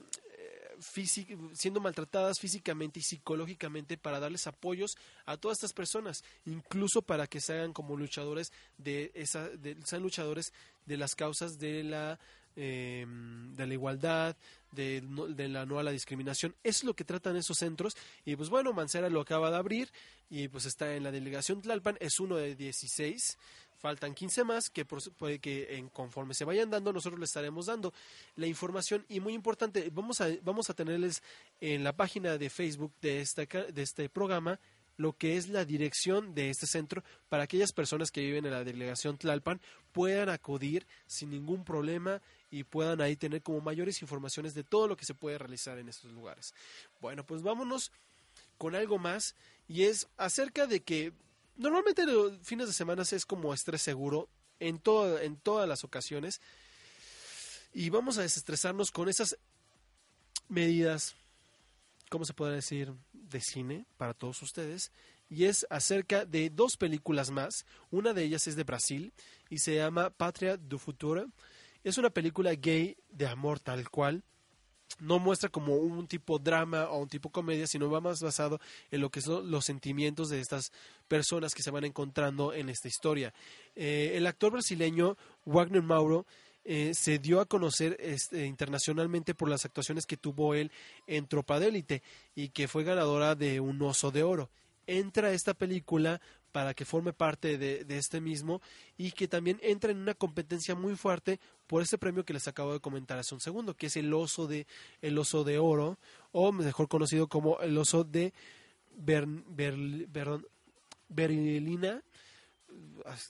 siendo maltratadas físicamente y psicológicamente para darles apoyos a todas estas personas, incluso para que se hagan como luchadores de esa, de, sean luchadores de las causas de la eh, de la igualdad, de, de la no a la discriminación. Es lo que tratan esos centros. Y pues bueno, Mancera lo acaba de abrir y pues está en la delegación Tlalpan, es uno de 16. Faltan 15 más que, puede que en, conforme se vayan dando, nosotros les estaremos dando la información. Y muy importante, vamos a, vamos a tenerles en la página de Facebook de, esta, de este programa lo que es la dirección de este centro para aquellas personas que viven en la delegación Tlalpan puedan acudir sin ningún problema y puedan ahí tener como mayores informaciones de todo lo que se puede realizar en estos lugares. Bueno, pues vámonos con algo más y es acerca de que normalmente los fines de semana es como estrés seguro en, todo, en todas las ocasiones y vamos a desestresarnos con esas medidas, ¿cómo se podría decir?, de cine para todos ustedes. Y es acerca de dos películas más. Una de ellas es de Brasil y se llama Patria do Futuro. Es una película gay de amor tal cual. No muestra como un tipo drama o un tipo comedia, sino va más basado en lo que son los sentimientos de estas personas que se van encontrando en esta historia. Eh, el actor brasileño Wagner Mauro eh, se dio a conocer este, internacionalmente por las actuaciones que tuvo él en Tropa de Élite y que fue ganadora de un oso de oro. Entra esta película para que forme parte de, este mismo y que también entra en una competencia muy fuerte por ese premio que les acabo de comentar hace un segundo, que es el oso de el oso de oro o mejor conocido como el oso de Berl- perdón, Berlina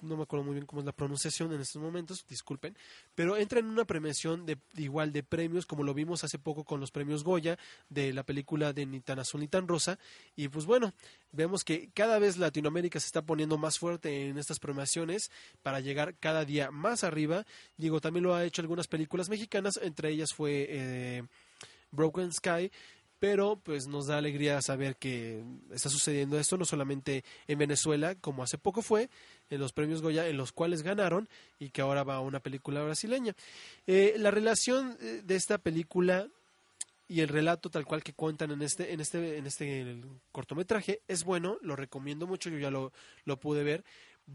no me acuerdo muy bien cómo es la pronunciación en estos momentos, disculpen, pero entra en una premiación de, igual de premios, como lo vimos hace poco con los premios Goya de la película de Ni tan azul ni tan rosa, y pues bueno, vemos que cada vez Latinoamérica se está poniendo más fuerte en estas premiaciones para llegar cada día más arriba. Digo, también lo ha hecho algunas películas mexicanas, entre ellas fue eh, Broken Sky, pero pues nos da alegría saber que está sucediendo esto no solamente en Venezuela, como hace poco fue, en los premios Goya, en los cuales ganaron y que ahora va a una película brasileña. Eh, la relación eh, de esta película y el relato tal cual que cuentan en este en este en este cortometraje es bueno, lo recomiendo mucho, yo ya lo, lo pude ver.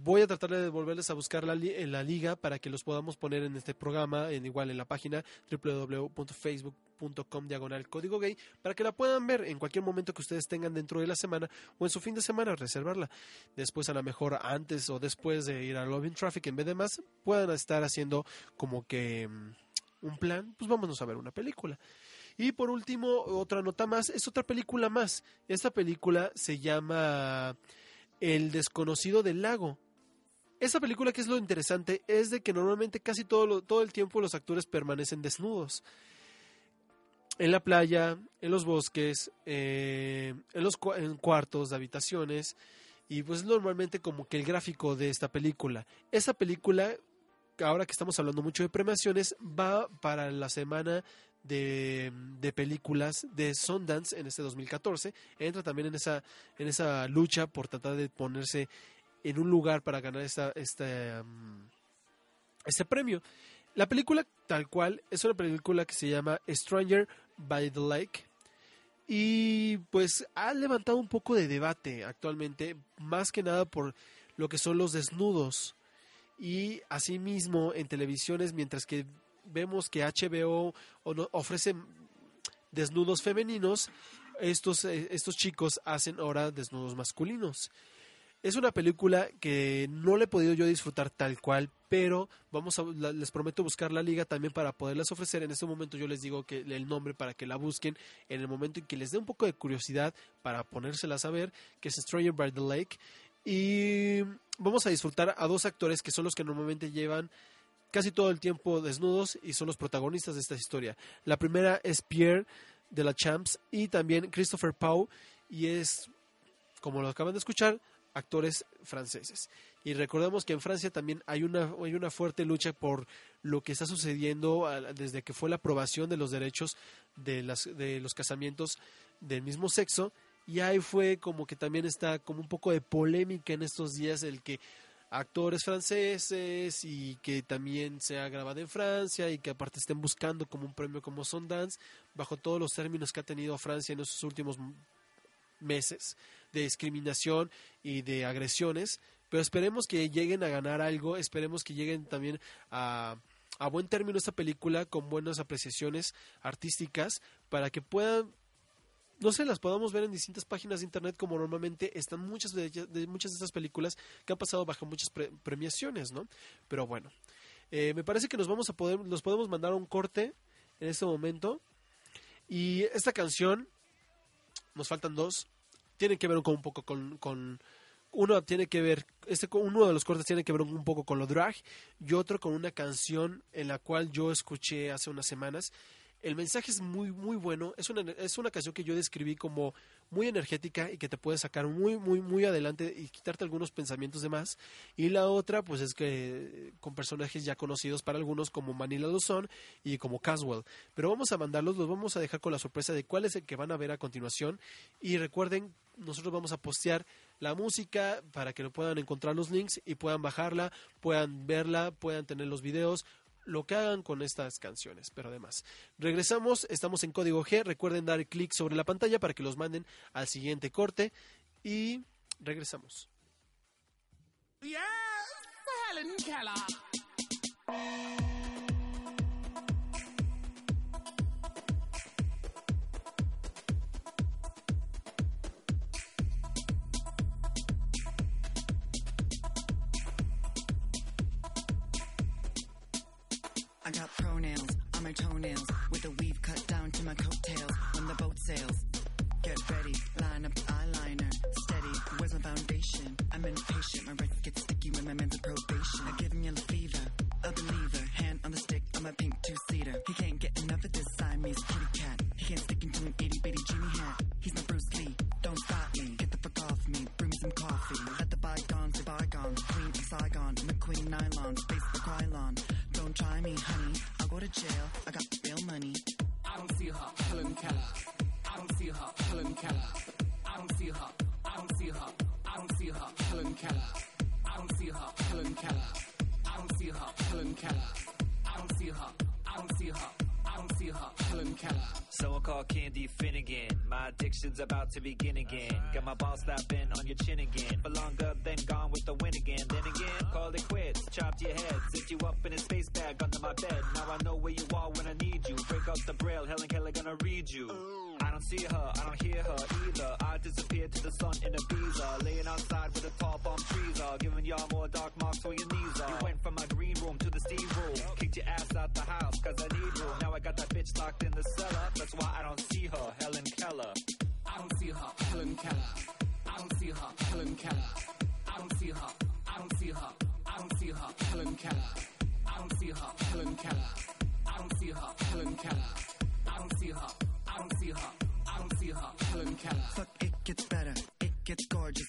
Voy a tratar de volverles a buscar la, la liga para que los podamos poner en este programa, en igual en la página www.facebook.com diagonal código gay, para que la puedan ver en cualquier momento que ustedes tengan dentro de la semana o en su fin de semana, reservarla. Después, a lo mejor antes o después de ir a Loving Traffic, en vez de más, puedan estar haciendo como que mm, un plan, pues vámonos a ver una película. Y por último, otra nota más, es otra película más. Esta película se llama El desconocido del lago. Esta película que es lo interesante es de que normalmente casi todo, lo- todo el tiempo los actores permanecen desnudos. En la playa, en los bosques, eh, en los en cuartos de habitaciones. Y pues normalmente como que el gráfico de esta película. Esta película, ahora que estamos hablando mucho de premiaciones, va para la semana de, de películas de Sundance en este 2014. Entra también en esa, en esa lucha por tratar de ponerse en un lugar para ganar esta, esta, mm, este premio. La película tal cual es una película que se llama Stranger by the Lake y pues ha levantado un poco de debate actualmente, más que nada por lo que son los desnudos. Y asimismo en televisiones, mientras que vemos que HBO ofrece desnudos femeninos, estos, eh, estos chicos hacen ahora desnudos masculinos. Es una película que no le he podido yo disfrutar tal cual, pero vamos a, les prometo buscar la liga también para poderlas ofrecer. En este momento yo les digo el nombre para que la busquen en el momento en que les dé un poco de curiosidad para ponérselas a ver, que es Stranger by the Lake. Y vamos a disfrutar a dos actores que son los que normalmente llevan casi todo el tiempo desnudos y son los protagonistas de esta historia. La primera es Pierre de la Champs y también Christopher Pau y es, como lo acaban de escuchar, actores franceses. Y recordemos que en Francia también hay una, hay una fuerte lucha por lo que está sucediendo desde que fue la aprobación de los derechos de, las, de los casamientos del mismo sexo. Y ahí fue como que también está como un poco de polémica en estos días el que actores franceses y que también se ha grabado en Francia y que aparte estén buscando como un premio como Sundance bajo todos los términos que ha tenido Francia en estos últimos meses de discriminación y de agresiones, pero esperemos que lleguen a ganar algo, esperemos que lleguen también a, a buen término esta película con buenas apreciaciones artísticas para que puedan no sé, las podamos ver en distintas páginas de internet como normalmente están muchas de, muchas de estas películas que han pasado bajo muchas pre- premiaciones, ¿no? Pero bueno, eh, me parece que nos vamos a poder, nos podemos mandar a un corte en este momento y esta canción, nos faltan dos, tienen que ver con un poco con, con uno tiene que ver, este uno de los cortes tiene que ver un poco con lo drag y otro con una canción en la cual yo escuché hace unas semanas. El mensaje es muy muy bueno, es una es una canción que yo describí como muy energética y que te puede sacar muy muy muy adelante y quitarte algunos pensamientos de más. Y la otra pues es que con personajes ya conocidos para algunos como Manila Luzón y como Caswell. Pero vamos a mandarlos, los vamos a dejar con la sorpresa de cuál es el que van a ver a continuación y recuerden nosotros vamos a postear la música para que lo puedan encontrar los links y puedan bajarla, puedan verla, puedan tener los videos, lo que hagan con estas canciones, pero además. Regresamos, estamos en código G, recuerden dar clic sobre la pantalla para que los manden al siguiente corte y regresamos. Got pronouns on my toenails with a weave cut down to my coattails when the boat sails. Get ready, line up eyeliner, steady. Where's my foundation? I'm impatient. My wrist gets sticky when my man's in probation. I give him yellow fever, a believer. Hand on the stick of my pink two seater. He can't get enough of this Siamese kitty cat. He can't stick into an itty bitty genie hat. He's my Bruce Lee. Don't stop me. Get the fuck off me. Bring me some coffee. Let the Don't try me, honey. I'll go to jail. I got real money. I don't see her, Helen Keller. I don't see her, Helen Keller. I don't see her. I don't see her. I don't see her, Helen Keller. I don't see her, Helen Keller. I don't see her, Helen Keller. I don't see her. I don't see her. I don't see her, Helen Keller. Someone called Candy Finnegan. My addiction's about to begin again. Got my balls slapping on your chin again. For longer Helen Keller gonna read you. I don't see her. I don't hear her either. I disappear to the sun in Ibiza. Laying outside with the tall palm trees are. Giving y'all more dark marks where your knees are. You went from my green room to the steam room. Kicked your ass out the house cause I need room. Now I got that bitch locked in the cellar. That's why I don't see her. Helen Keller. I don't see her, Helen Keller. I don't see her, Helen Keller. I don't see her. I don't see her. I don't see her, Helen Keller. I don't see her, Helen Keller. I don't see her, Helen Keller. I don't see her. I don't see her. I don't see her, Helen Keller. Fuck, it gets better. It gets gorgeous.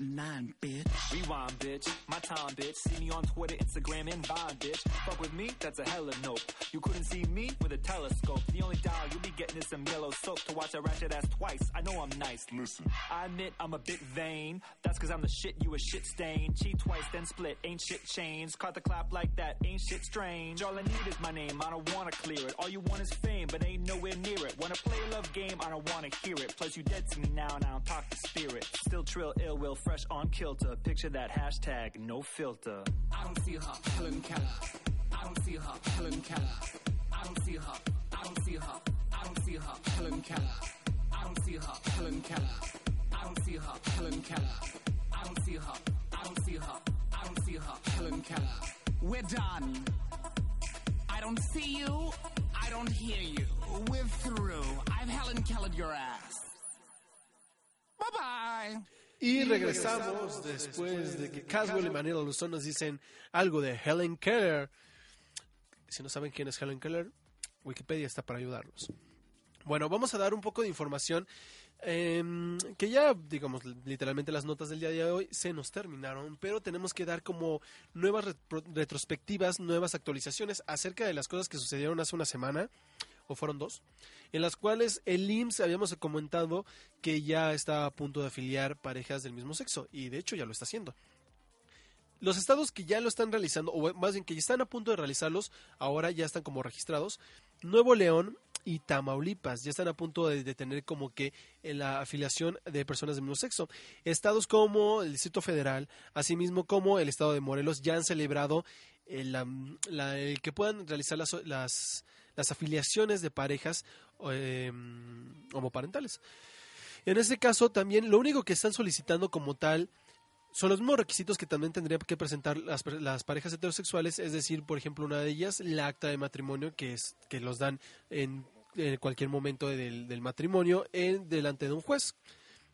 nine, bitch. Rewind, bitch. My time, bitch. See me on Twitter, Instagram, and Vine, bitch. Fuck with me, that's a hella nope. You couldn't see me with a telescope. The only dial you'll be getting is some yellow soap to watch a ratchet ass twice. I know I'm nice. Listen, I admit I'm a bit vain. That's cause I'm the shit, you a shit stain. Cheat twice, then split. Ain't shit changed. Caught the clap like that, ain't shit strange. All I need is my name, I don't wanna clear it. All you want is fame, but ain't nowhere near it. Wanna play a love game, I don't wanna hear it. Plus you dead to me now, and I don't talk to spirit. Still trill, ill will, fresh on kilter. Picture that hashtag, no filter. I don't see her, Helen Keller. I don't see her, Helen Keller. I don't see her, I don't see her, I don't see her, Helen Keller. I don't see her, Helen Keller. I don't see her, Helen Keller. I don't see her, I don't see her, I don't see her, Helen Keller. We're done. I don't see you, I don't hear you. We're through. I've Helen Kellered your ass. Bye bye. Y regresamos después de que Caswell y Manuel Luzón nos dicen algo de Helen Keller. Si no saben quién es Helen Keller, Wikipedia está para ayudarlos. Bueno, vamos a dar un poco de información em, que ya, digamos, literalmente las notas del día de hoy se nos terminaron, pero tenemos que dar como nuevas retro- retrospectivas, nuevas actualizaciones acerca de las cosas que sucedieron hace una semana, o fueron dos, en las cuales el IMSS habíamos comentado que ya está a punto de afiliar parejas del mismo sexo, y de hecho ya lo está haciendo. Los estados que ya lo están realizando, o más bien que ya están a punto de realizarlos, ahora ya están como registrados. Nuevo León y Tamaulipas ya están a punto de, tener como que eh, la afiliación de personas del mismo sexo. Estados como el Distrito Federal, asimismo como el estado de Morelos, ya han celebrado el, la- el que puedan realizar las, las, las afiliaciones de parejas eh, homoparentales. En este caso, también lo único que están solicitando como tal son los mismos requisitos que también tendrían que presentar las, las parejas heterosexuales, es decir, por ejemplo, una de ellas, la acta de matrimonio, que es que los dan en, cualquier momento del, del matrimonio en delante de un juez.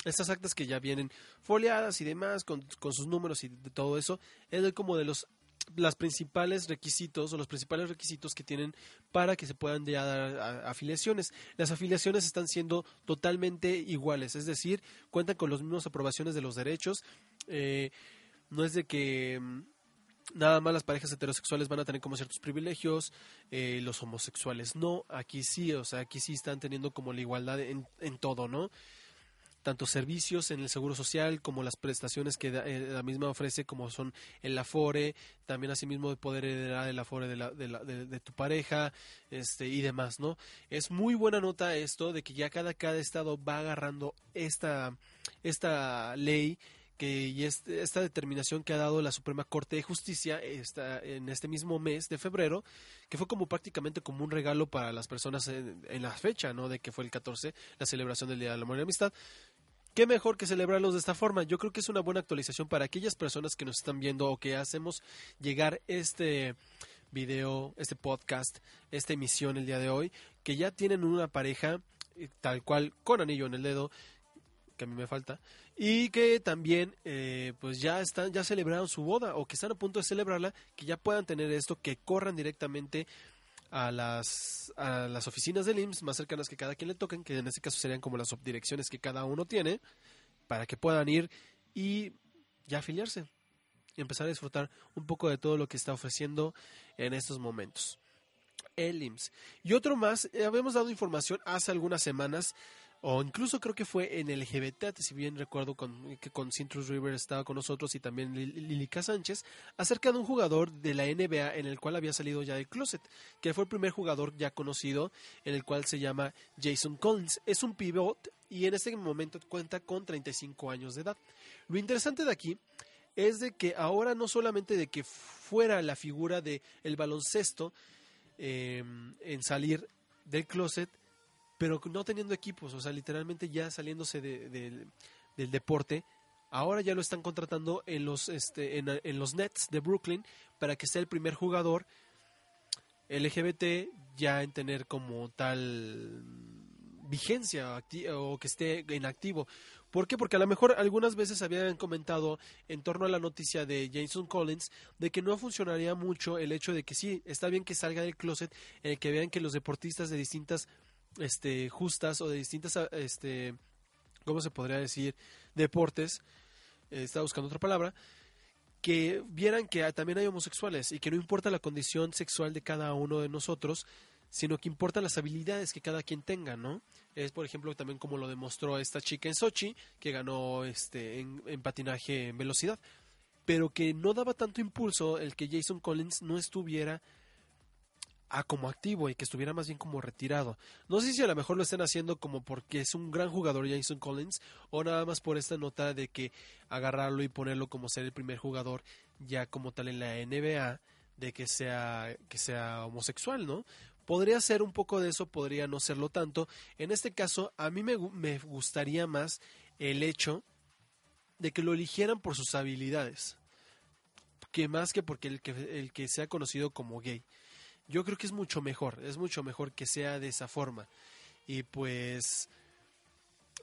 Estas actas que ya vienen foliadas y demás, con, con sus números y de todo eso, es como de los las principales requisitos o los principales requisitos que tienen para que se puedan ya dar afiliaciones. Las afiliaciones están siendo totalmente iguales, es decir, cuentan con las mismas aprobaciones de los derechos. eh, no es de que mm, nada más las parejas heterosexuales van a tener como ciertos privilegios, eh, los homosexuales no. Aquí sí, o sea, aquí sí están teniendo como la igualdad en todo, ¿no? Tanto servicios en el seguro social como las prestaciones que eh, la misma ofrece como son el afore también asimismo de poder heredar el afore de, la- de, la- de- tu pareja este y demás no es muy buena nota esto de que ya cada cada estado va agarrando esta esta ley que y este- esta determinación que ha dado la Suprema Corte de Justicia esta, en este mismo mes de febrero, que fue como prácticamente como un regalo para las personas en, en la fecha, ¿no? De que fue el 14, la celebración del Día del Amor y la Amistad. Qué mejor que celebrarlos de esta forma. Yo creo que es una buena actualización para aquellas personas que nos están viendo o que hacemos llegar este video, este podcast, esta emisión el día de hoy, que ya tienen una pareja eh, tal cual con anillo en el dedo, que a mí me falta, y que también eh, pues ya están, ya celebraron su boda o que están a punto de celebrarla, que ya puedan tener esto, que corran directamente a las, a las oficinas del IMSS más cercanas que cada quien le toquen, que en este caso serían como las subdirecciones que cada uno tiene, para que puedan ir y ya afiliarse y empezar a disfrutar un poco de todo lo que está ofreciendo en estos momentos. El IMSS. Y otro más, eh, habíamos dado información hace algunas semanas, o incluso creo que fue en el LGBT, si bien recuerdo con, que con Cintrus River estaba con nosotros y también Lil- Lilica Sánchez, acerca de un jugador de la NBA en el cual había salido ya del closet, que fue el primer jugador ya conocido, en el cual se llama Jason Collins. Es un pivot y en este momento cuenta con 35 años de edad. Lo interesante de aquí es de que ahora no solamente de que fuera la figura de baloncesto eh, en salir del closet, pero no teniendo equipos, o sea, literalmente ya saliéndose de- del- deporte, ahora ya lo están contratando en los, este, en, en los Nets de Brooklyn para que sea el primer jugador LGBT ya en tener como tal vigencia o que esté en activo. ¿Por qué? Porque a lo mejor algunas veces habían comentado en torno a la noticia de Jason Collins de que no funcionaría mucho el hecho de que sí, está bien que salga del closet, en el que vean que los deportistas de distintas este, justas o de distintas, este, ¿cómo se podría decir? Deportes, eh, estaba buscando otra palabra, que vieran que también hay homosexuales y que no importa la condición sexual de cada uno de nosotros, sino que importan las habilidades que cada quien tenga, ¿no? Es, por ejemplo, también como lo demostró esta chica en Sochi, que ganó este, en patinaje en velocidad, pero que no daba tanto impulso el que Jason Collins no estuviera a como activo y que estuviera más bien como retirado. No sé si a lo mejor lo estén haciendo como porque es un gran jugador Jason Collins o nada más por esta nota de que agarrarlo y ponerlo como ser el primer jugador ya como tal en la NBA de que sea que sea homosexual, ¿no? Podría ser un poco de eso, podría no serlo tanto. En este caso, a mí me, me gustaría más el hecho de que lo eligieran por sus habilidades, que más que porque el que, el que sea conocido como gay. Yo creo que es mucho mejor, es mucho mejor que sea de esa forma. Y pues,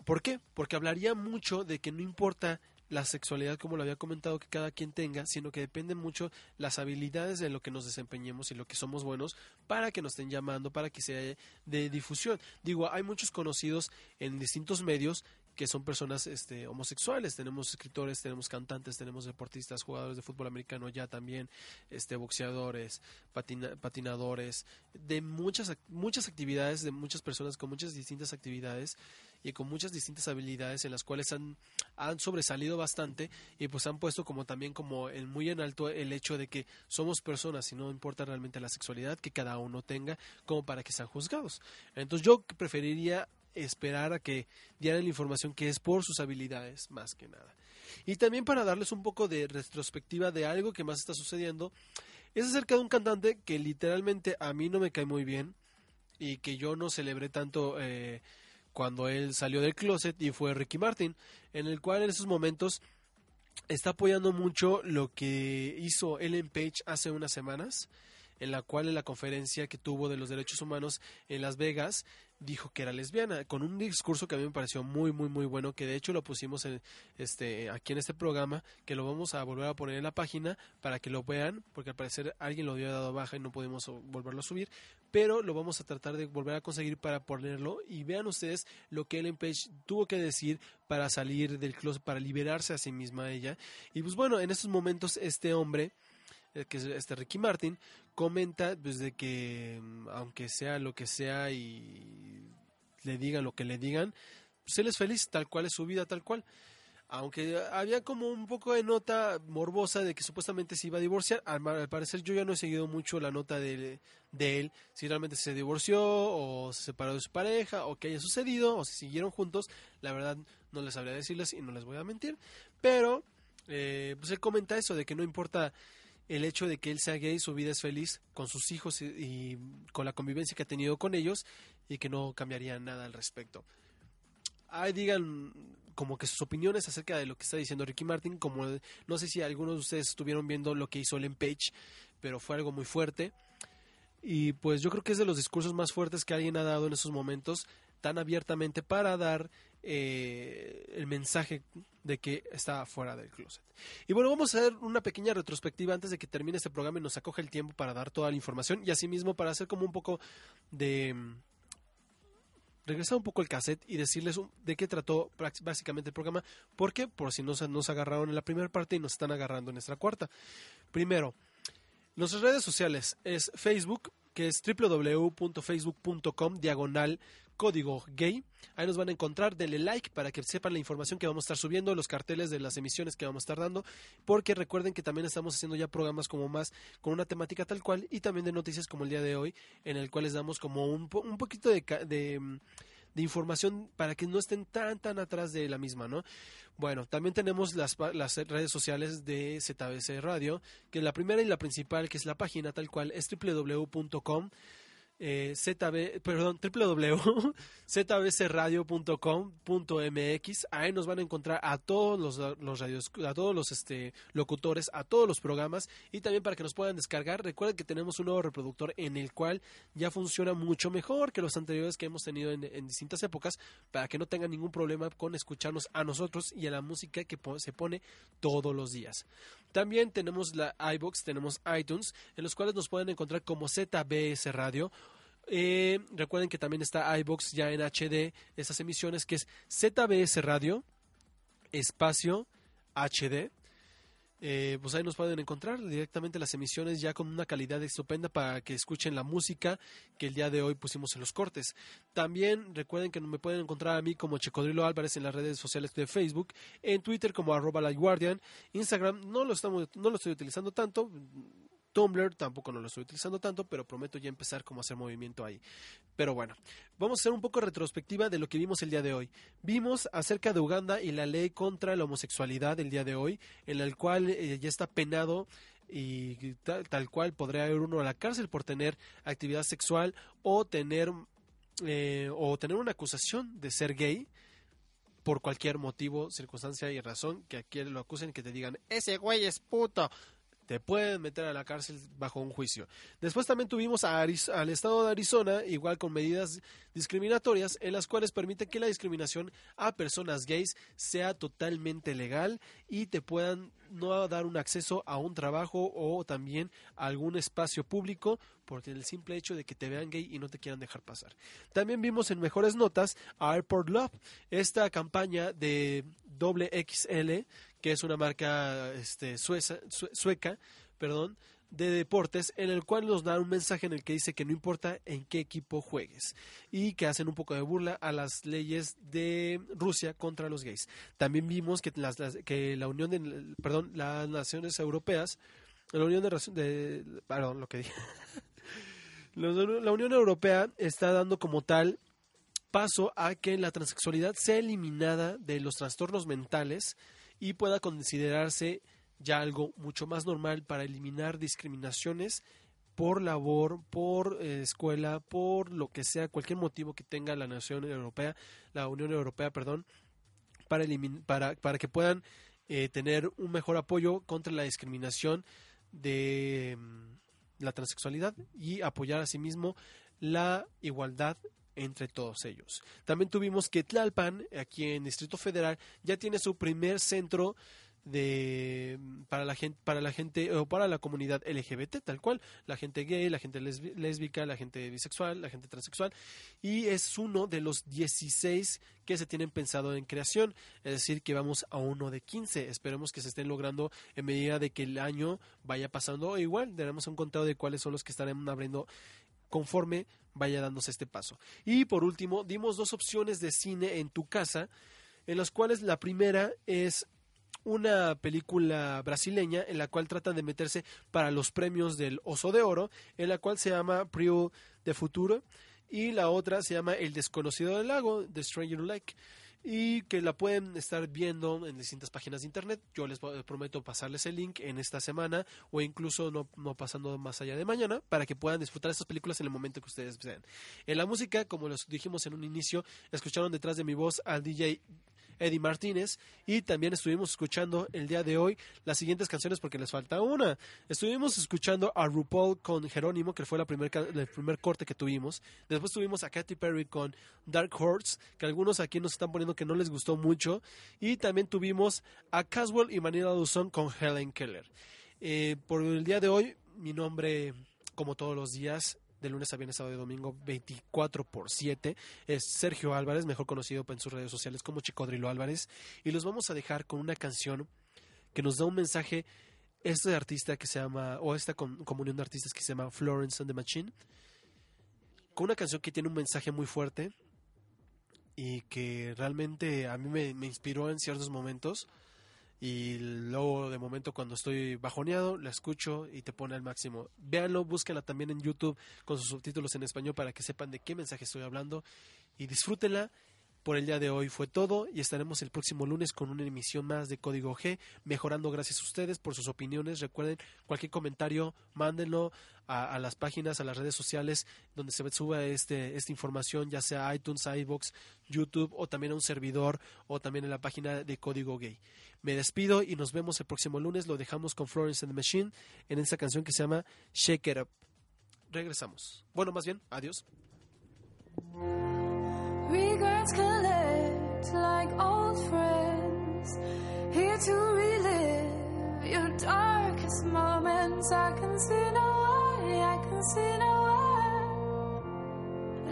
¿por qué? Porque hablaría mucho de que no importa la sexualidad, como lo había comentado, que cada quien tenga, sino que dependen mucho las habilidades de lo que nos desempeñemos y lo que somos buenos para que nos estén llamando, para que sea de difusión. Digo, hay muchos conocidos en distintos medios que son personas este, homosexuales. Tenemos escritores, tenemos cantantes, tenemos deportistas, jugadores de fútbol americano ya también, este, boxeadores, patina- patinadores, de muchas, muchas actividades, de muchas personas con muchas distintas actividades y con muchas distintas habilidades en las cuales han, han sobresalido bastante y pues han puesto como también como en muy en alto el hecho de que somos personas y no importa realmente la sexualidad que cada uno tenga como para que sean juzgados. Entonces yo preferiría esperar a que dieran la información que es por sus habilidades más que nada. Y también para darles un poco de retrospectiva de algo que más está sucediendo, es acerca de un cantante que literalmente a mí no me cae muy bien y que yo no celebré tanto eh, cuando él salió del closet y fue Ricky Martin, en el cual en esos momentos está apoyando mucho lo que hizo Ellen Page hace unas semanas, en la cual en la conferencia que tuvo de los derechos humanos en Las Vegas dijo que era lesbiana, con un discurso que a mí me pareció muy, muy, muy bueno, que de hecho lo pusimos en, este, aquí en este programa, que lo vamos a volver a poner en la página para que lo vean, porque al parecer alguien lo había dado baja y no pudimos volverlo a subir, pero lo vamos a tratar de volver a conseguir para ponerlo y vean ustedes lo que Ellen Page tuvo que decir para salir del closet, para liberarse a sí misma ella. Y pues bueno, en estos momentos este hombre que es este Ricky Martin, comenta pues que mm, aunque sea lo que sea y le digan lo que le digan, pues él es feliz, tal cual es su vida, tal cual. Aunque había como un poco de nota morbosa de que supuestamente se iba a divorciar, al, al parecer yo ya no he seguido mucho la nota de, de él, si realmente se divorció o se separó de su pareja o qué haya sucedido o si siguieron juntos, la verdad no les sabría decirles y no les voy a mentir, pero eh, pues él comenta eso de que no importa el hecho de que él sea gay, su vida es feliz con sus hijos y, y con la convivencia que ha tenido con ellos y que no cambiaría nada al respecto. Ahí digan como que sus opiniones acerca de lo que está diciendo Ricky Martin, como no sé si algunos de ustedes estuvieron viendo lo que hizo Ellen Page, pero fue algo muy fuerte. Y pues yo creo que es de los discursos más fuertes que alguien ha dado en esos momentos, tan abiertamente para dar eh, el mensaje de que está fuera del closet. Y bueno, vamos a hacer una pequeña retrospectiva antes de que termine este programa y nos acoge el tiempo para dar toda la información y asimismo para hacer como un poco de mm, regresar un poco el cassette y decirles de qué trató básicamente el programa. ¿Por qué? Por si nos, nos agarraron en la primera parte y nos están agarrando en nuestra cuarta. Primero, nuestras redes sociales es Facebook, que es www.facebook.com diagonal código gay. Ahí nos van a encontrar, denle like para que sepan la información que vamos a estar subiendo, los carteles de las emisiones que vamos a estar dando, porque recuerden que también estamos haciendo ya programas como más con una temática tal cual y también de noticias como el día de hoy, en el cual les damos como un, po- un poquito de, de, mm, de información para que no estén tan tan atrás de la misma, ¿no? Bueno, también tenemos las, las redes sociales de ZBC Radio, que la primera y la principal, que es la página tal cual, es www.com eh, ZB, perdón, www.zbcradio.com.mx. Ahí nos van a encontrar a todos los, los radios, a todos los este, locutores, a todos los programas y también para que nos puedan descargar. Recuerden que tenemos un nuevo reproductor en el cual ya funciona mucho mejor que los anteriores que hemos tenido en, en distintas épocas para que no tengan ningún problema con escucharnos a nosotros y a la música que se pone todos los días. También tenemos la iBox, tenemos iTunes, en los cuales nos pueden encontrar como ZBS Radio. Eh, recuerden que también está iBox ya en HD, esas emisiones que es ZBS Radio, espacio HD. Eh, pues ahí nos pueden encontrar directamente las emisiones ya con una calidad estupenda para que escuchen la música que el día de hoy pusimos en los cortes. También recuerden que me pueden encontrar a mí como Checodrilo Álvarez en las redes sociales de Facebook, en Twitter como arroba Guardian, Instagram no lo, estamos, no lo estoy utilizando tanto, Tumblr tampoco no lo estoy utilizando tanto, pero prometo ya empezar como a hacer movimiento ahí. Pero bueno, vamos a hacer un poco retrospectiva de lo que vimos el día de hoy. Vimos acerca de Uganda y la ley contra la homosexualidad el día de hoy, en el cual eh, ya está penado y tal, tal cual podría ir uno a la cárcel por tener actividad sexual o tener eh, o tener una acusación de ser gay por cualquier motivo, circunstancia y razón que aquí lo acusen que te digan ese güey es puto te pueden meter a la cárcel bajo un juicio. Después también tuvimos a al estado de Arizona, igual con medidas discriminatorias, en las cuales permite que la discriminación a personas gays sea totalmente legal y te puedan no dar un acceso a un trabajo o también a algún espacio público por el simple hecho de que te vean gay y no te quieran dejar pasar. También vimos en mejores notas a Airport Love, esta campaña de doble XL, que es una marca este, sueza- sue- sueca, perdón, de deportes, en el cual nos da un mensaje en el que dice que no importa en qué equipo juegues y que hacen un poco de burla a las leyes de Rusia contra los gays. También vimos que, la Unión de, perdón, las naciones europeas, la Unión de, de perdón, lo que la Unión Europea está dando como tal paso a que la transexualidad sea eliminada de los trastornos mentales y pueda considerarse ya algo mucho más normal para eliminar discriminaciones por labor, por eh, escuela, por lo que sea, cualquier motivo que tenga la nación europea, la Unión Europea, perdón, para, para, para que puedan eh, tener un mejor apoyo contra la discriminación de mm, la transexualidad y apoyar asimismo la igualdad entre todos ellos. También tuvimos que Tlalpan, aquí en Distrito Federal, ya tiene su primer centro de para la gente para la gente o para la comunidad LGBT tal cual. La gente gay la gente lésbica la gente bisexual la gente transexual. Y es uno de los 16 que se tienen pensado en creación. Es decir que vamos a uno de 15 esperemos que se estén logrando en medida de que el año vaya pasando. O igual daremos un conteo de cuáles son los que estarán abriendo conforme vaya dándose este paso. Y por último, dimos dos opciones de cine en tu casa, en las cuales la primera es una película brasileña en la cual tratan de meterse para los premios del Oso de Oro, en la cual se llama Prio de Futuro, y la otra se llama El Desconocido del Lago, The Stranger Lake, y que la pueden estar viendo en distintas páginas de internet. Yo les prometo pasarles el link en esta semana o incluso no, no pasando más allá de mañana para que puedan disfrutar estas películas en el momento que ustedes deseen. En la música, como les dijimos en un inicio, escucharon detrás de mi voz al DJ Eddie Martínez y también estuvimos escuchando el día de hoy las siguientes canciones porque les falta una. Estuvimos escuchando a RuPaul con Jerónimo, que fue la primer, el primer corte que tuvimos. Después tuvimos a Katy Perry con Dark Horse, que algunos aquí nos están poniendo que no les gustó mucho. Y también tuvimos a Caswell y Manila Luzon con Helen Keller. Eh, por el día de hoy, mi nombre, como todos los días, de lunes a viernes, sábado y domingo, 24 por 7. Es Sergio Álvarez, mejor conocido en sus redes sociales como Chicodrilo Álvarez. Y los vamos a dejar con una canción que nos da un mensaje. Este artista que se llama, o esta com- comunión de artistas que se llama Florence and the Machine, con una canción que tiene un mensaje muy fuerte y que realmente a mí me inspiró en ciertos momentos. Y luego de momento cuando estoy bajoneado, la escucho y te pone al máximo. Véanlo, búsquenla también en YouTube con sus subtítulos en español para que sepan de qué mensaje estoy hablando. Y disfrútenla. Por el día de hoy fue todo y estaremos el próximo lunes con una emisión más de Código G, mejorando gracias a ustedes por sus opiniones. Recuerden, cualquier comentario, mándenlo a, las páginas, a las redes sociales donde se suba este, esta información, ya sea iTunes, iBox, YouTube o también a un servidor o también en la página de Código Gay. Me despido y nos vemos el próximo lunes. Lo dejamos con Florence and the Machine en esa canción que se llama Shake It Up. Regresamos. Bueno, más bien, adiós. Regrets collect like old friends. Here to relive your darkest moments. I can see no way, I can see no way.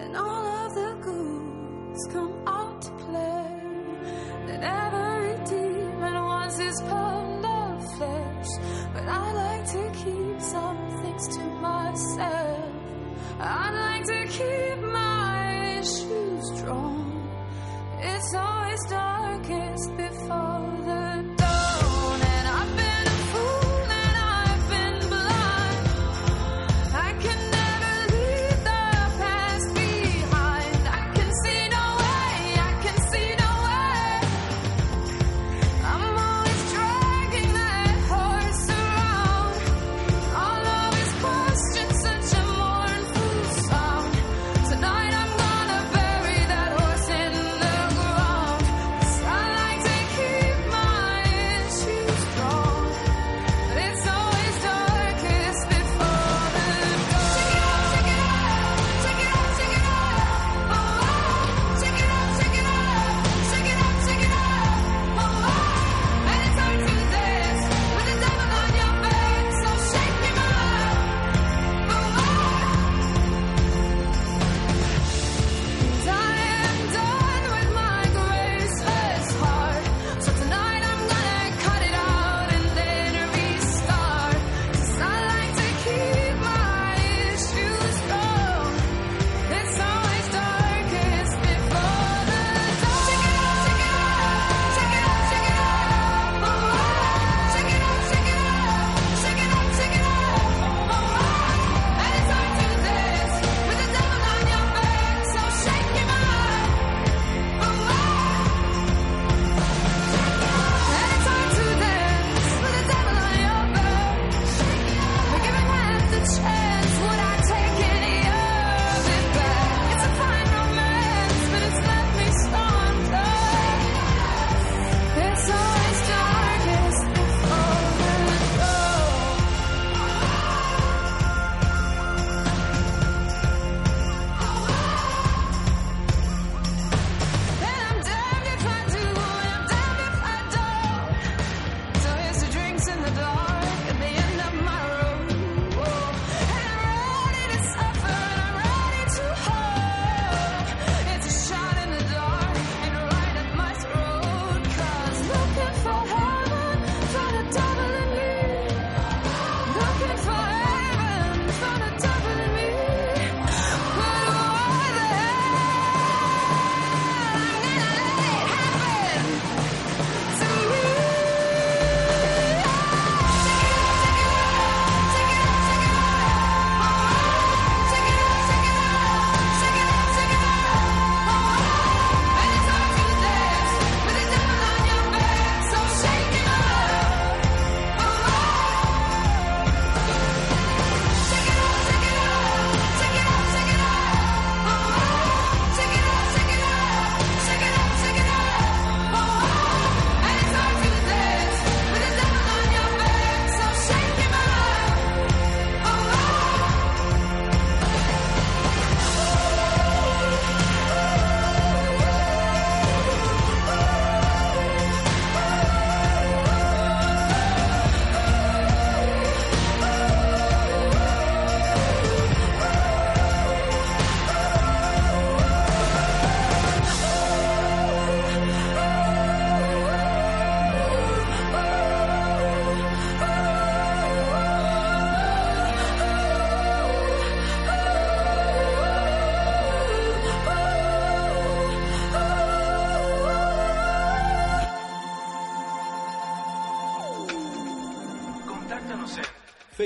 And all of the ghouls come out to play. And every demon wants his pound of flesh. But I like to keep some things to myself.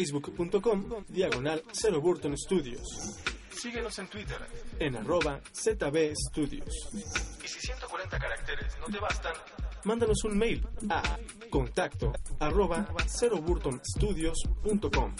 facebook.com diagonal Zero Burton Studios. Síguenos en Twitter en arroba ZB Studios. Y si 140 caracteres no te bastan, mándanos un mail a contacto arroba ceroburtonstudios.com.